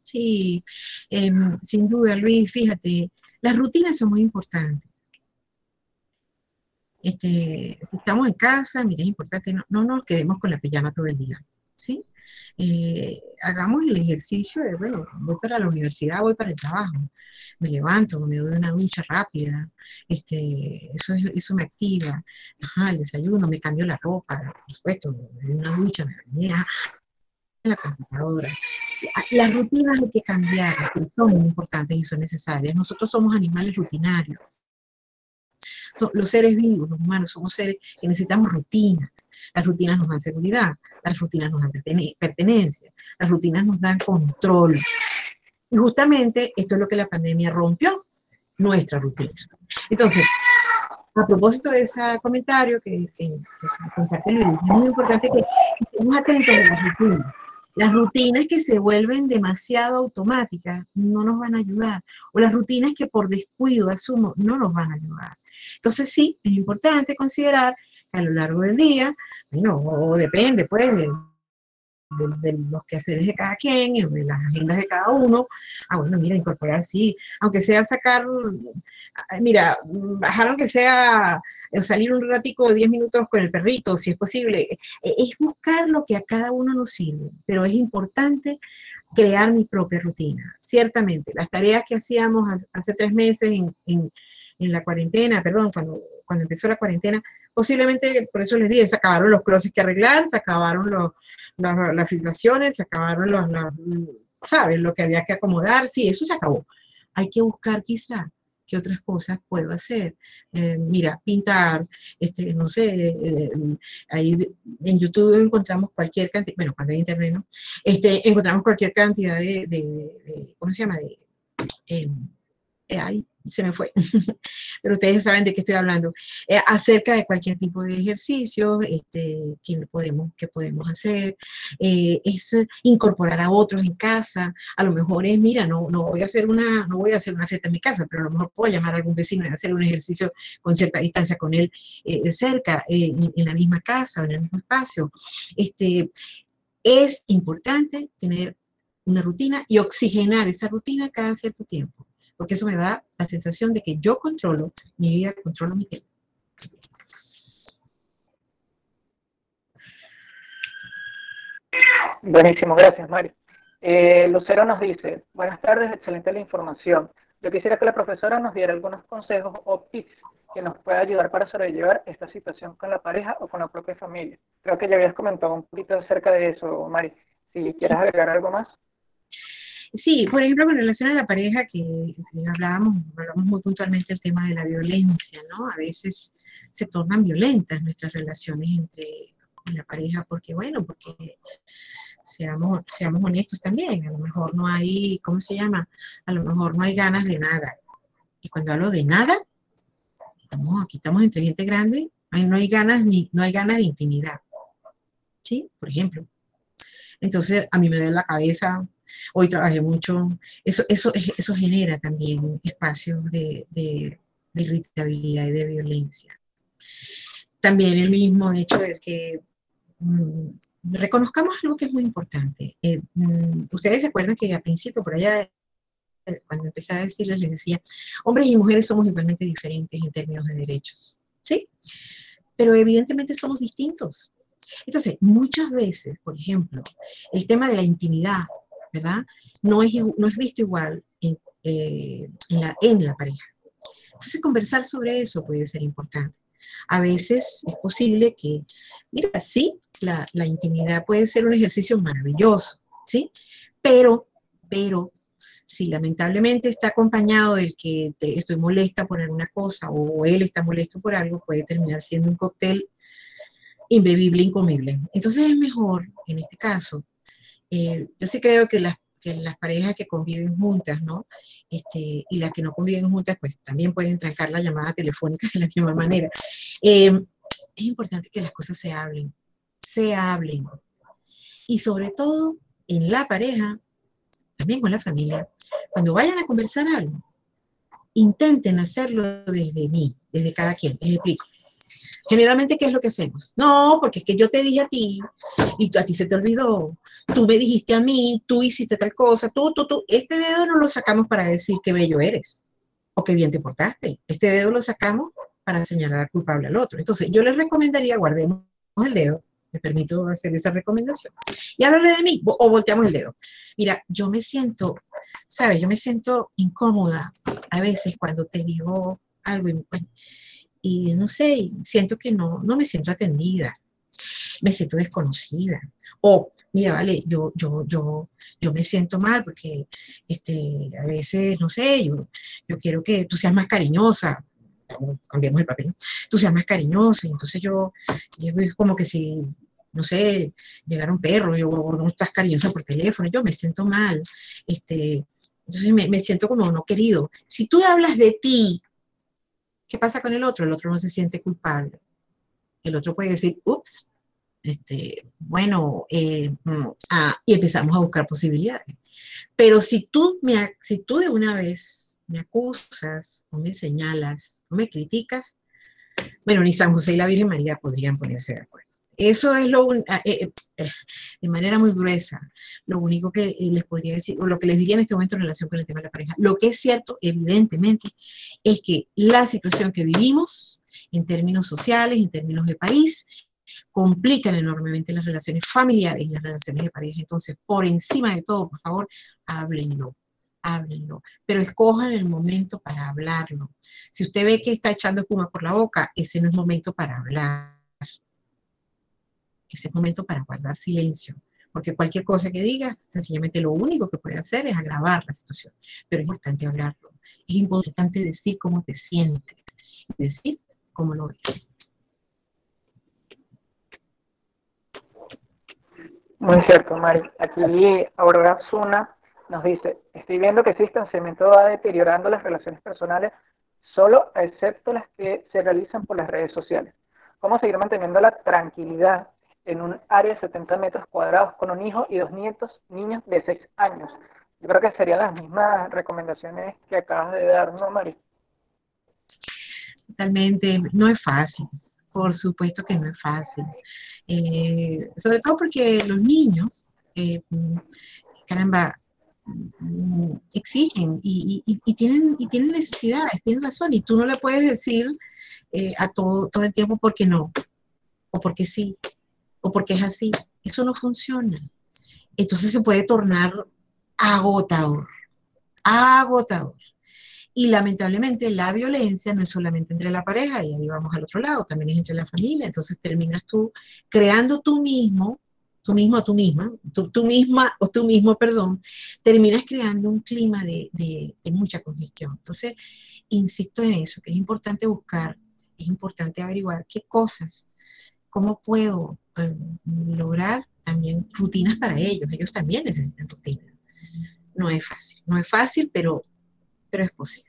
Speaker 2: Sí, em, sin duda, Luis, fíjate, las rutinas son muy importantes. Este, si estamos en casa, mira, es importante, no, nos quedemos con la pijama todo el día, ¿sí? Eh, hagamos el ejercicio de, bueno, voy para la universidad, voy para el trabajo, me levanto, me doy una ducha rápida, este, eso, eso me activa, el desayuno, me cambio la ropa, por supuesto, me doy una ducha, me bañé, en la computadora. Las rutinas hay que cambiar, son muy importantes y son necesarias. Nosotros somos animales rutinarios los seres vivos, los humanos, somos seres que necesitamos rutinas. Las rutinas nos dan seguridad, las rutinas nos dan pertenencia, las rutinas nos dan control. Y justamente esto es lo que la pandemia rompió, nuestra rutina. Entonces, a propósito de ese comentario que, que, que es muy importante que estemos atentos a las rutinas. Las rutinas que se vuelven demasiado automáticas no nos van a ayudar. O las rutinas que por descuido asumo no nos van a ayudar. Entonces sí, es importante considerar que a lo largo del día, bueno, o depende pues de, los quehaceres de cada quien, de las agendas de cada uno. Ah, bueno, mira, incorporar, sí, aunque sea sacar, ah, mira, bajar aunque sea eh, salir un ratico de 10 minutos con el perrito, si es posible, e, es buscar lo que a cada uno nos sirve, pero es importante crear mi propia rutina. Ciertamente, las tareas que hacíamos hace tres meses en en la cuarentena, perdón, cuando, cuando empezó la cuarentena, posiblemente, por eso les dije, se acabaron los closets que arreglar, se acabaron los, las filtraciones, se acabaron los, ¿sabes? Lo que había que acomodar, sí, eso se acabó. Hay que buscar quizá qué otras cosas puedo hacer. Eh, mira, pintar, este, no sé, eh, ahí en YouTube encontramos cualquier cantidad, bueno, cuando hay internet, ¿no? Este, encontramos cualquier cantidad de, ¿cómo se llama? De, eh, eh se me fue, *laughs* pero ustedes saben de qué estoy hablando, eh, acerca de cualquier tipo de ejercicio este, que, podemos, que podemos hacer, eh, es incorporar a otros en casa, a lo mejor es, mira, no, no, voy a hacer una, no voy a hacer una fiesta en mi casa, pero a lo mejor puedo llamar a algún vecino y hacer un ejercicio con cierta distancia con él eh, cerca, en, en, la misma casa, en el mismo espacio. Este, es importante tener una rutina y oxigenar esa rutina cada cierto tiempo porque eso me da la sensación de que yo controlo mi vida, controlo mi tiempo.
Speaker 1: Buenísimo, gracias Mario. Eh, Lucero nos dice, buenas tardes, excelente la información. Yo quisiera que la profesora nos diera algunos consejos o tips que nos pueda ayudar para sobrellevar esta situación con la pareja o con la propia familia. Creo que ya habías comentado un poquito acerca de eso, Mari. Si quieres agregar algo más.
Speaker 2: Sí, por ejemplo, con relación a la pareja, que hablábamos, hablamos muy puntualmente el tema de la violencia, ¿no? A veces se tornan violentas nuestras relaciones entre la pareja, porque, bueno, porque seamos, seamos honestos también, a lo mejor no hay, ¿cómo se llama? A lo mejor no hay ganas de nada. Y cuando hablo de nada, aquí estamos entre gente grande, no hay ganas ni, no hay ganas de intimidad. ¿Sí? Por ejemplo. Entonces, a mí me da la cabeza, hoy trabajé mucho, eso, eso, eso genera también espacios de, de, de irritabilidad y de violencia. También el mismo hecho de que mm, reconozcamos algo que es muy importante. Eh, mm, ustedes se acuerdan que al principio, por allá, cuando empecé a decirles, les decía, hombres y mujeres somos igualmente diferentes en términos de derechos, ¿sí? Pero evidentemente somos distintos. Entonces, muchas veces, por ejemplo, el tema de la intimidad, ¿verdad? No es, no es visto igual en, eh, en, la, en la pareja. Entonces, conversar sobre eso puede ser importante. A veces es posible que, mira, sí, la, la intimidad puede ser un ejercicio maravilloso, ¿sí? Pero, pero, si lamentablemente está acompañado del que estoy molesta por alguna cosa o él está molesto por algo, puede terminar siendo un cóctel imbebible, incomible. Entonces es mejor, en este caso, eh, yo sí creo que las, que las parejas que conviven juntas, ¿no? Este, y las que no conviven juntas, pues también pueden trancar la llamada telefónica de la misma manera. Eh, es importante que las cosas se hablen, se hablen. Y sobre todo en la pareja, también con la familia, cuando vayan a conversar algo, intenten hacerlo desde mí, desde cada quien. Les explico. Generalmente, ¿qué es lo que hacemos? No, porque es que yo te dije a ti y a ti se te olvidó. Tú me dijiste a mí, tú hiciste tal cosa, tú, tú, tú. Este dedo no lo sacamos para decir qué bello eres o qué bien te portaste. Este dedo lo sacamos para señalar al culpable al otro. Entonces, yo les recomendaría, guardemos el dedo, me permito hacer esa recomendación, y háblale de mí, o volteamos el dedo. Mira, yo me siento, ¿sabes? Yo me siento incómoda a veces cuando te digo algo y, y no sé, siento que no, no me siento atendida, me siento desconocida. O, mira, vale, yo, yo, yo, yo me siento mal porque este, a veces, no sé, yo, yo quiero que tú seas más cariñosa, cambiamos el papel, tú seas más cariñosa, y entonces yo, yo como que si, no sé, llegara un perro, yo no estás cariñosa por teléfono, yo me siento mal, este, entonces me, me siento como no querido. Si tú hablas de ti, ¿Qué pasa con el otro? El otro no se siente culpable. El otro puede decir, ups, este, bueno, eh, mm, ah, y empezamos a buscar posibilidades. Pero si tú, me, si tú de una vez me acusas o me señalas o me criticas, bueno, ni San José y la Virgen María podrían ponerse de acuerdo. Eso es lo, ah, eh, eh, eh, de manera muy gruesa, lo único que les podría decir, o lo que les diría en este momento en relación con el tema de la pareja. Lo que es cierto, evidentemente, es que la situación que vivimos en términos sociales, en términos de país, complican enormemente las relaciones familiares y las relaciones de pareja. Entonces, por encima de todo, por favor, háblenlo, háblenlo, pero escojan el momento para hablarlo. Si usted ve que está echando espuma por la boca, ese no es momento para hablar ese momento para guardar silencio, porque cualquier cosa que diga, sencillamente lo único que puede hacer es agravar la situación, pero es importante hablarlo, es importante decir cómo te sientes, decir cómo lo ves.
Speaker 1: Muy cierto, Mari. Aquí Aurora Zuna nos dice, estoy viendo que este distanciamiento va deteriorando las relaciones personales, solo excepto las que se realizan por las redes sociales. ¿Cómo seguir manteniendo la tranquilidad en un área de 70 metros cuadrados con un hijo y dos nietos, niños de 6 años. Yo creo que serían las mismas recomendaciones que acabas de dar, ¿no, Mari?
Speaker 2: Totalmente, no es fácil, por supuesto que no es fácil. Eh, sobre todo porque los niños, eh, caramba, exigen y, tienen, y tienen necesidades, tienen razón, y tú no le puedes decir eh, a todo, todo el tiempo porque no, o porque sí o porque es así. Eso no funciona. Entonces se puede tornar agotador, agotador. Y lamentablemente la violencia no es solamente entre la pareja, y ahí vamos al otro lado, también es entre la familia. Entonces terminas tú creando tú mismo, tú mismo o tú misma, tú, misma o tú mismo, perdón, terminas creando un clima de, de mucha congestión. Entonces, insisto en eso, que es importante buscar, es importante averiguar qué cosas, cómo puedo eh, lograr también rutinas para ellos. Ellos también necesitan rutinas. No es fácil, no es fácil, pero, pero es posible.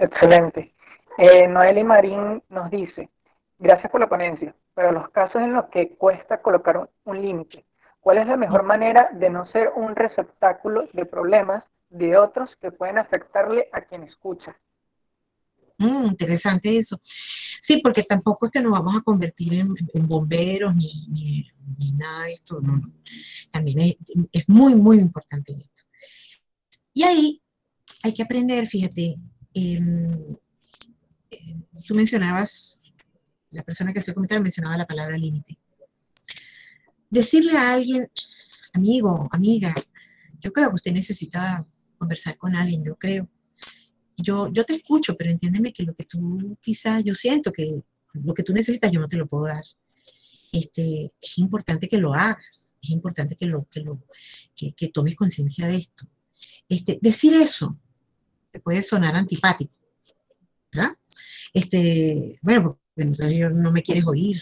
Speaker 1: Excelente. Eh, Noeli Marín nos dice, gracias por la ponencia, pero los casos en los que cuesta colocar un límite, ¿cuál es la mejor manera de no ser un receptáculo de problemas de otros que pueden afectarle a quien escucha?
Speaker 2: Mm, interesante eso. Sí, porque tampoco es que nos vamos a convertir en, bomberos ni, nada de esto. También es, muy, muy importante esto. Y ahí hay que aprender, fíjate, eh, tú mencionabas, la persona que hace el comentario mencionaba la palabra límite. Decirle a alguien, amigo, amiga, yo creo que usted necesita conversar con alguien, yo creo yo, yo te escucho, pero entiéndeme que lo que tú quizás, yo siento que lo que tú necesitas yo no te lo puedo dar. Este, es importante que lo hagas, es importante que, lo, que, lo, que, tomes conciencia de esto. Este, decir eso te puede sonar antipático. Este, bueno, porque entonces no me quieres oír,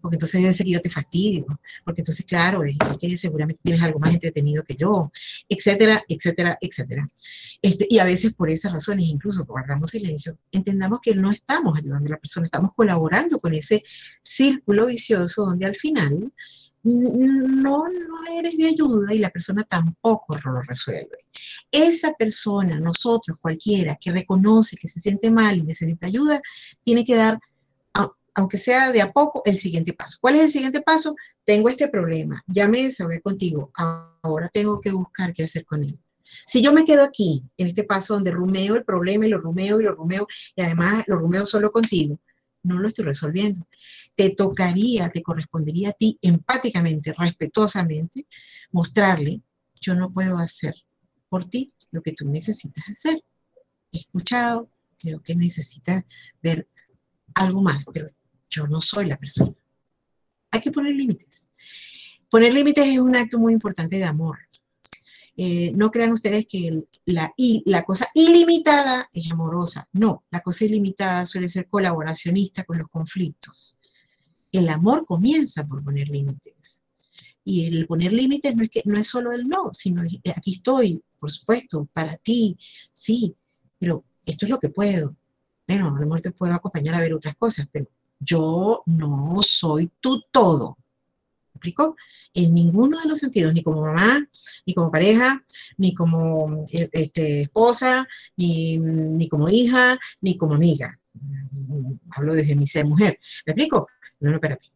Speaker 2: porque entonces debe ser que yo te fastidio, porque entonces, claro, que seguramente tienes algo más entretenido que yo, etcétera, etcétera, etcétera. Este, y a veces por esas razones, incluso guardamos silencio, entendamos que no estamos ayudando a la persona, estamos colaborando con ese círculo vicioso donde al final no, no eres de ayuda y la persona tampoco lo resuelve. Esa persona, nosotros, cualquiera que reconoce que se siente mal y necesita ayuda, tiene que dar aunque sea de a poco, el siguiente paso. ¿Cuál es el siguiente paso? Tengo este problema, ya me desahogué contigo, ahora tengo que buscar qué hacer con él. Si yo me quedo aquí, en este paso donde rumeo el problema y lo rumeo y lo rumeo, y además lo rumeo solo contigo, no lo estoy resolviendo. Te tocaría, te correspondería a ti empáticamente, respetuosamente, mostrarle, yo no puedo hacer por ti lo que tú necesitas hacer. He escuchado, creo que necesitas ver algo más, pero yo no soy la persona. Hay que poner límites. Poner límites es un acto muy importante de amor. Eh, no crean ustedes que la, cosa ilimitada es amorosa. No, la cosa ilimitada suele ser colaboracionista con los conflictos. El amor comienza por poner límites. Y el poner límites no es, que, no es solo el no, sino aquí estoy, por supuesto, para ti, sí, pero esto es lo que puedo. Bueno, a lo mejor te puedo acompañar a ver otras cosas, pero yo no soy tu todo. ¿Me explico? En ninguno de los sentidos, ni como mamá, ni como pareja, ni como eh, este, esposa, ni, como hija, ni como amiga. Hablo desde mi ser mujer. ¿Me explico? No, no, espérate.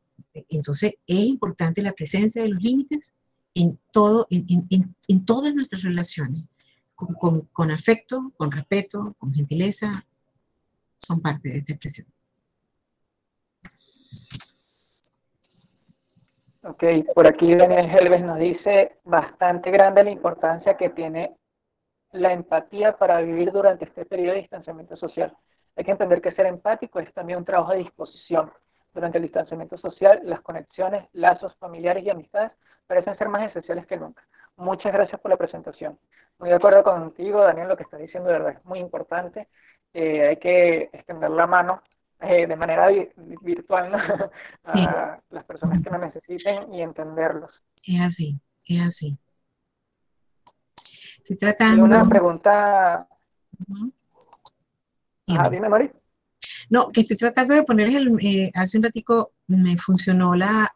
Speaker 2: Entonces, es importante la presencia de los límites en, todas nuestras relaciones, con, con, afecto, con respeto, con gentileza, son parte de esta expresión.
Speaker 1: Ok, por aquí Daniel Helves nos dice bastante grande la importancia que tiene la empatía para vivir durante este periodo de distanciamiento social. Hay que entender que ser empático es también un trabajo de disposición. Durante el distanciamiento social, las conexiones, lazos familiares y amistades parecen ser más esenciales que nunca. Muchas gracias por la presentación. Muy de acuerdo contigo, Daniel, lo que estás diciendo verdad es muy importante. Eh, hay que extender la mano eh, de manera virtual *laughs* a las personas que lo necesiten y entenderlos.
Speaker 2: Es así, es así. Estoy tratando...
Speaker 1: Una pregunta... Ah, dime, Mari.
Speaker 2: No, que estoy tratando de poner el, eh, hace un ratico me funcionó la,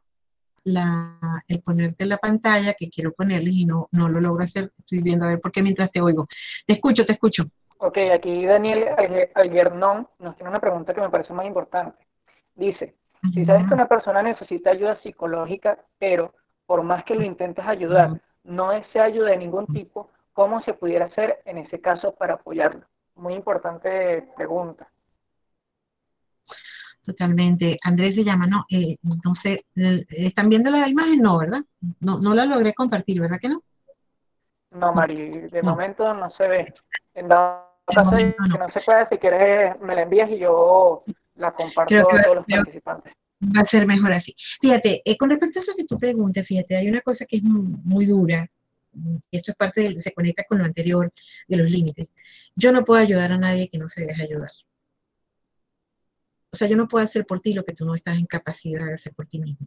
Speaker 2: la, el ponerte la pantalla que quiero ponerles y no, no lo logro hacer. Estoy viendo a ver por qué mientras te oigo. Te escucho, te escucho.
Speaker 1: Ok, aquí Daniel Alguernón nos tiene una pregunta que me parece muy importante. Dice, si sabes que una persona necesita ayuda psicológica, pero por más que lo intentes ayudar, no desea ayuda de ningún tipo, ¿cómo se pudiera hacer en ese caso para apoyarlo? Muy importante pregunta.
Speaker 2: Totalmente. Andrés se llama, ¿no? Eh, entonces, ¿están viendo la imagen? No, ¿verdad? No, no la logré compartir, ¿verdad que no?
Speaker 1: No, Mari, de momento no se ve. En caso de que no se pueda, si quieres me la envías y yo la comparto a todos los participantes.
Speaker 2: Va a ser mejor así. Fíjate, eh, con respecto a eso que tú preguntas, fíjate, hay una cosa que es muy, dura, y esto es parte de, se conecta con lo anterior de los límites. Yo no puedo ayudar a nadie que no se deje ayudar. O sea, yo no puedo hacer por ti lo que tú no estás en capacidad de hacer por ti mismo.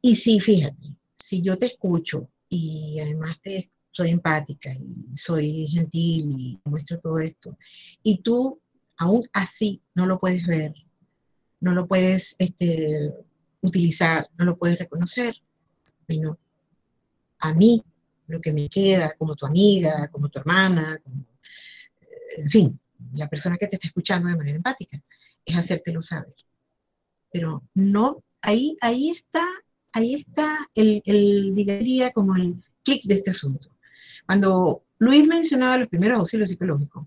Speaker 2: Y sí, fíjate, si yo te escucho y además te, soy empática y soy gentil y muestro todo esto, y tú aún así no lo puedes ver, no lo puedes este, utilizar, no lo puedes reconocer, bueno, a mí lo que me queda como tu amiga, como tu hermana, eh, en fin, la persona que te está escuchando de manera empática, es hacértelo saber. Pero no, ahí, ahí está, ahí está el, el diría como el clic de este asunto. Cuando Luis mencionaba los primeros auxilios psicológicos,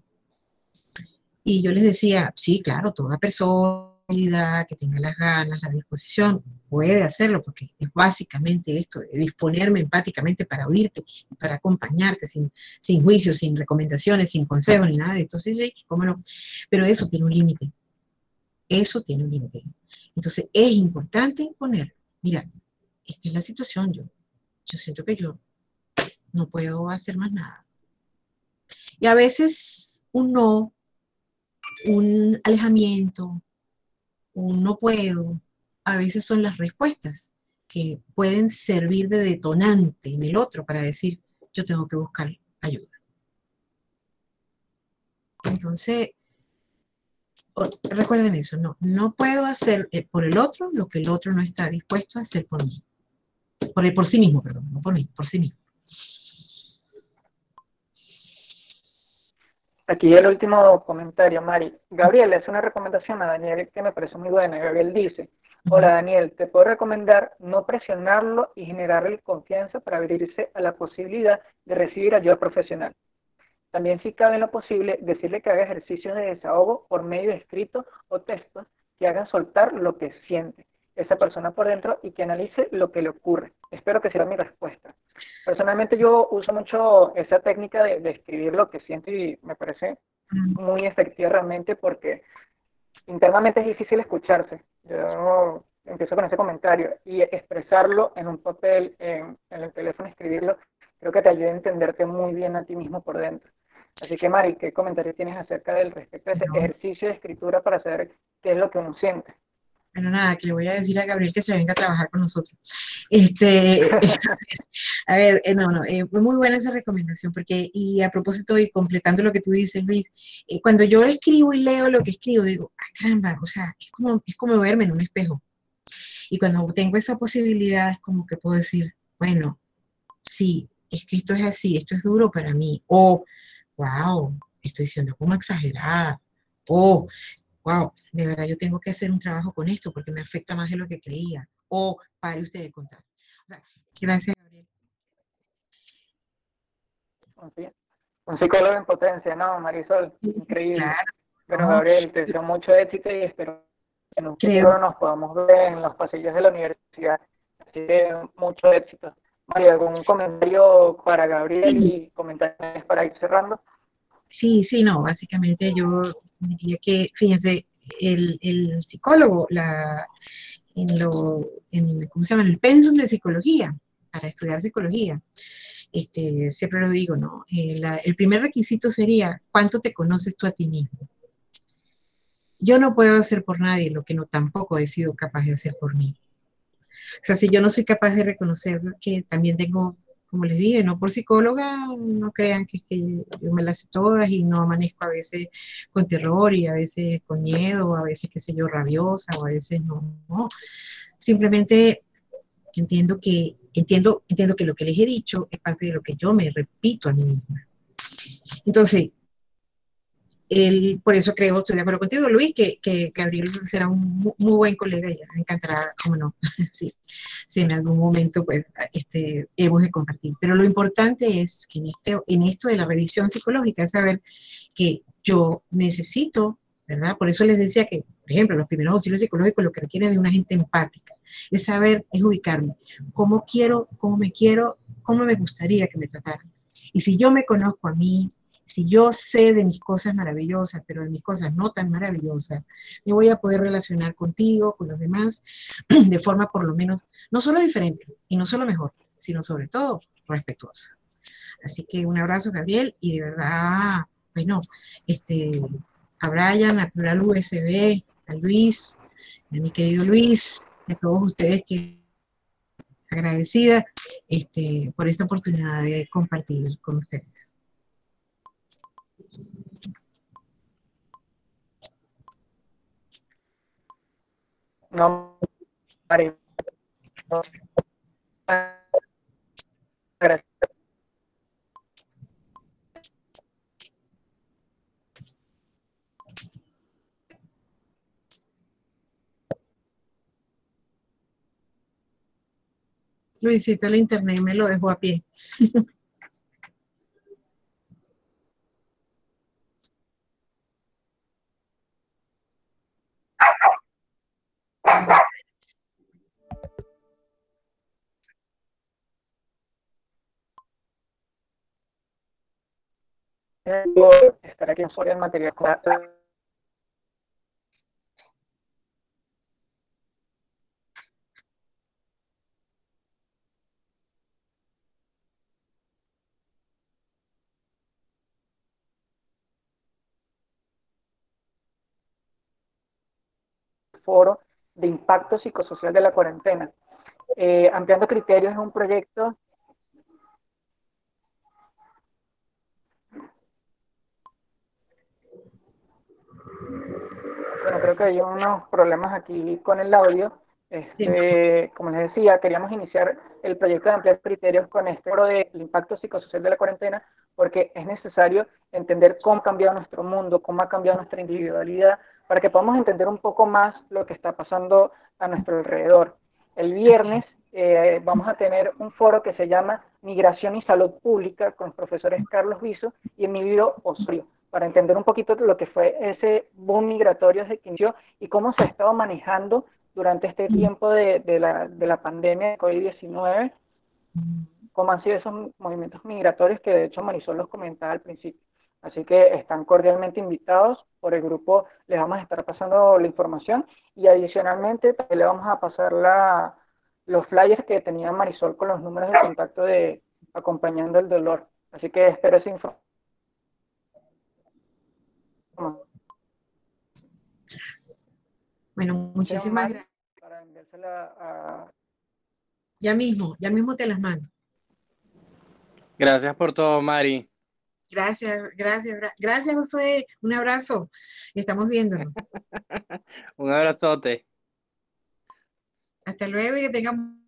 Speaker 2: y yo les decía, sí, claro, toda persona que tenga las ganas, la disposición, puede hacerlo, porque es básicamente esto, de disponerme empáticamente para oírte, para acompañarte, sin, sin juicios, sin recomendaciones, sin consejos, ni nada de esto. Sí, sí, cómo no. Pero eso tiene un límite. Eso tiene un límite. Entonces, es importante imponer, mira, esta es la situación, yo, yo siento que yo no puedo hacer más nada. Y a veces un no, un alejamiento, un no puedo, a veces son las respuestas que pueden servir de detonante en el otro para decir, yo tengo que buscar ayuda. Entonces, recuerden eso, no, no puedo hacer eh, por el otro lo que el otro no está dispuesto a hacer por mí. Por, por sí mismo, perdón, no por mí, por sí mismo.
Speaker 1: Aquí el último comentario, Mari. Gabriel, es una recomendación a Daniel que me parece muy buena. Gabriel dice, hola Daniel, te puedo recomendar no presionarlo y generarle confianza para abrirse a la posibilidad de recibir ayuda profesional. También si cabe en lo posible, decirle que haga ejercicios de desahogo por medio de escritos o textos que hagan soltar lo que siente esa persona por dentro y que analice lo que le ocurre. Espero que sea mi respuesta. Personalmente yo uso mucho esa técnica de, escribir lo que siento y me parece muy efectiva realmente porque internamente es difícil escucharse. Yo empiezo con ese comentario y expresarlo en un papel, en, el teléfono, escribirlo, creo que te ayuda a entenderte muy bien a ti mismo por dentro. Así que Mari, ¿qué comentario tienes acerca del respecto de ese ejercicio de escritura para saber qué es lo que uno siente?
Speaker 2: Bueno, nada, que le voy a decir a Gabriel que se venga a trabajar con nosotros. Este, *laughs* a ver, eh, no, no, eh, fue muy buena esa recomendación, porque, y a propósito, y completando lo que tú dices, Luis, eh, cuando yo escribo y leo lo que escribo, digo, ah, caramba, o sea, es como, es como verme en un espejo. Y cuando tengo esa posibilidad, es como que puedo decir, bueno, sí, es que esto es así, esto es duro para mí, o, wow, estoy siendo como exagerada, o wow, de verdad yo tengo que hacer un trabajo con esto porque me afecta más de lo que creía. O pare usted de contar. O sea, gracias, Gabriel.
Speaker 1: Un psicólogo en potencia, ¿no, Marisol? Increíble. Bueno, Gabriel, te deseo mucho éxito y espero que en un futuro nos podamos ver en los pasillos de la universidad. Así que mucho éxito. María, ¿algún comentario para Gabriel y comentarios para ir cerrando?
Speaker 2: Sí, sí, no, básicamente yo diría que, fíjense, el, el psicólogo, la, en lo, en, ¿cómo se llama? el pensum de psicología, para estudiar psicología, este, siempre lo digo, ¿no? Eh, el primer requisito sería, ¿cuánto te conoces tú a ti mismo? Yo no puedo hacer por nadie lo que no tampoco he sido capaz de hacer por mí. O sea, si yo no soy capaz de reconocer que también tengo como les dije, no por psicóloga, no crean que, que yo me las sé todas y no amanezco a veces con terror y a veces con miedo, a veces, qué sé yo, rabiosa o a veces no. no. Simplemente entiendo que, entiendo, entiendo que lo que les he dicho es parte de lo que yo me repito a mí misma. Entonces, por eso creo, estoy de acuerdo contigo, Luis, que, que Gabriel será un muy, buen colega y encantará, como no, *laughs* si en algún momento pues este, hemos de compartir. Pero lo importante es que en, este, en esto de la revisión psicológica es saber que yo necesito, ¿verdad? Por eso les decía que, por ejemplo, los primeros auxilios psicológicos lo que requieren de una gente empática, es saber, es ubicarme, cómo quiero, cómo me quiero, cómo me gustaría que me trataran. Y si yo me conozco a mí, si yo sé de mis cosas maravillosas, pero de mis cosas no tan maravillosas, me voy a poder relacionar contigo, con los demás, *clears throat* de forma por lo menos, no solo diferente y no solo mejor, sino sobre todo respetuosa. Así que un abrazo, Gabriel, y de verdad, bueno, este, a Brian, a Plural USB, a Luis, a mi querido Luis, a todos ustedes que agradecida este, por esta oportunidad de compartir con ustedes.
Speaker 1: No, Gracias.
Speaker 2: Luisito, el internet me lo dejo a pie. *laughs*
Speaker 1: en Soria en material foro de impacto psicosocial de la cuarentena. Eh, ampliando criterios es un proyecto Bueno, creo que hay unos problemas aquí con el audio. Este, Como les decía, queríamos iniciar el proyecto de ampliar criterios con este foro del impacto psicosocial de la cuarentena, porque es necesario entender cómo ha cambiado nuestro mundo, cómo ha cambiado nuestra individualidad, para que podamos entender un poco más lo que está pasando a nuestro alrededor. El viernes eh, vamos a tener un foro que se llama Migración y Salud Pública con los profesores Carlos Viso y Emilio Osorio, para entender un poquito lo que fue ese boom migratorio que y cómo se ha estado manejando durante este tiempo de, de, la, de la pandemia de COVID-19, cómo han sido esos movimientos migratorios que de hecho Marisol los comentaba al principio. Así que están cordialmente invitados. Por el grupo les vamos a estar pasando la información y adicionalmente le vamos a pasar la, los flyers que tenía Marisol con los números de contacto de acompañando el dolor. Así que espero esa información.
Speaker 2: Bueno, muchísimas gracias. Ya mismo, ya mismo te las mando.
Speaker 3: Gracias por todo, Mari.
Speaker 2: Gracias, gracias, gracias, José. Un abrazo. Estamos viéndonos. *laughs*
Speaker 3: Un abrazote.
Speaker 2: Hasta luego y que tengamos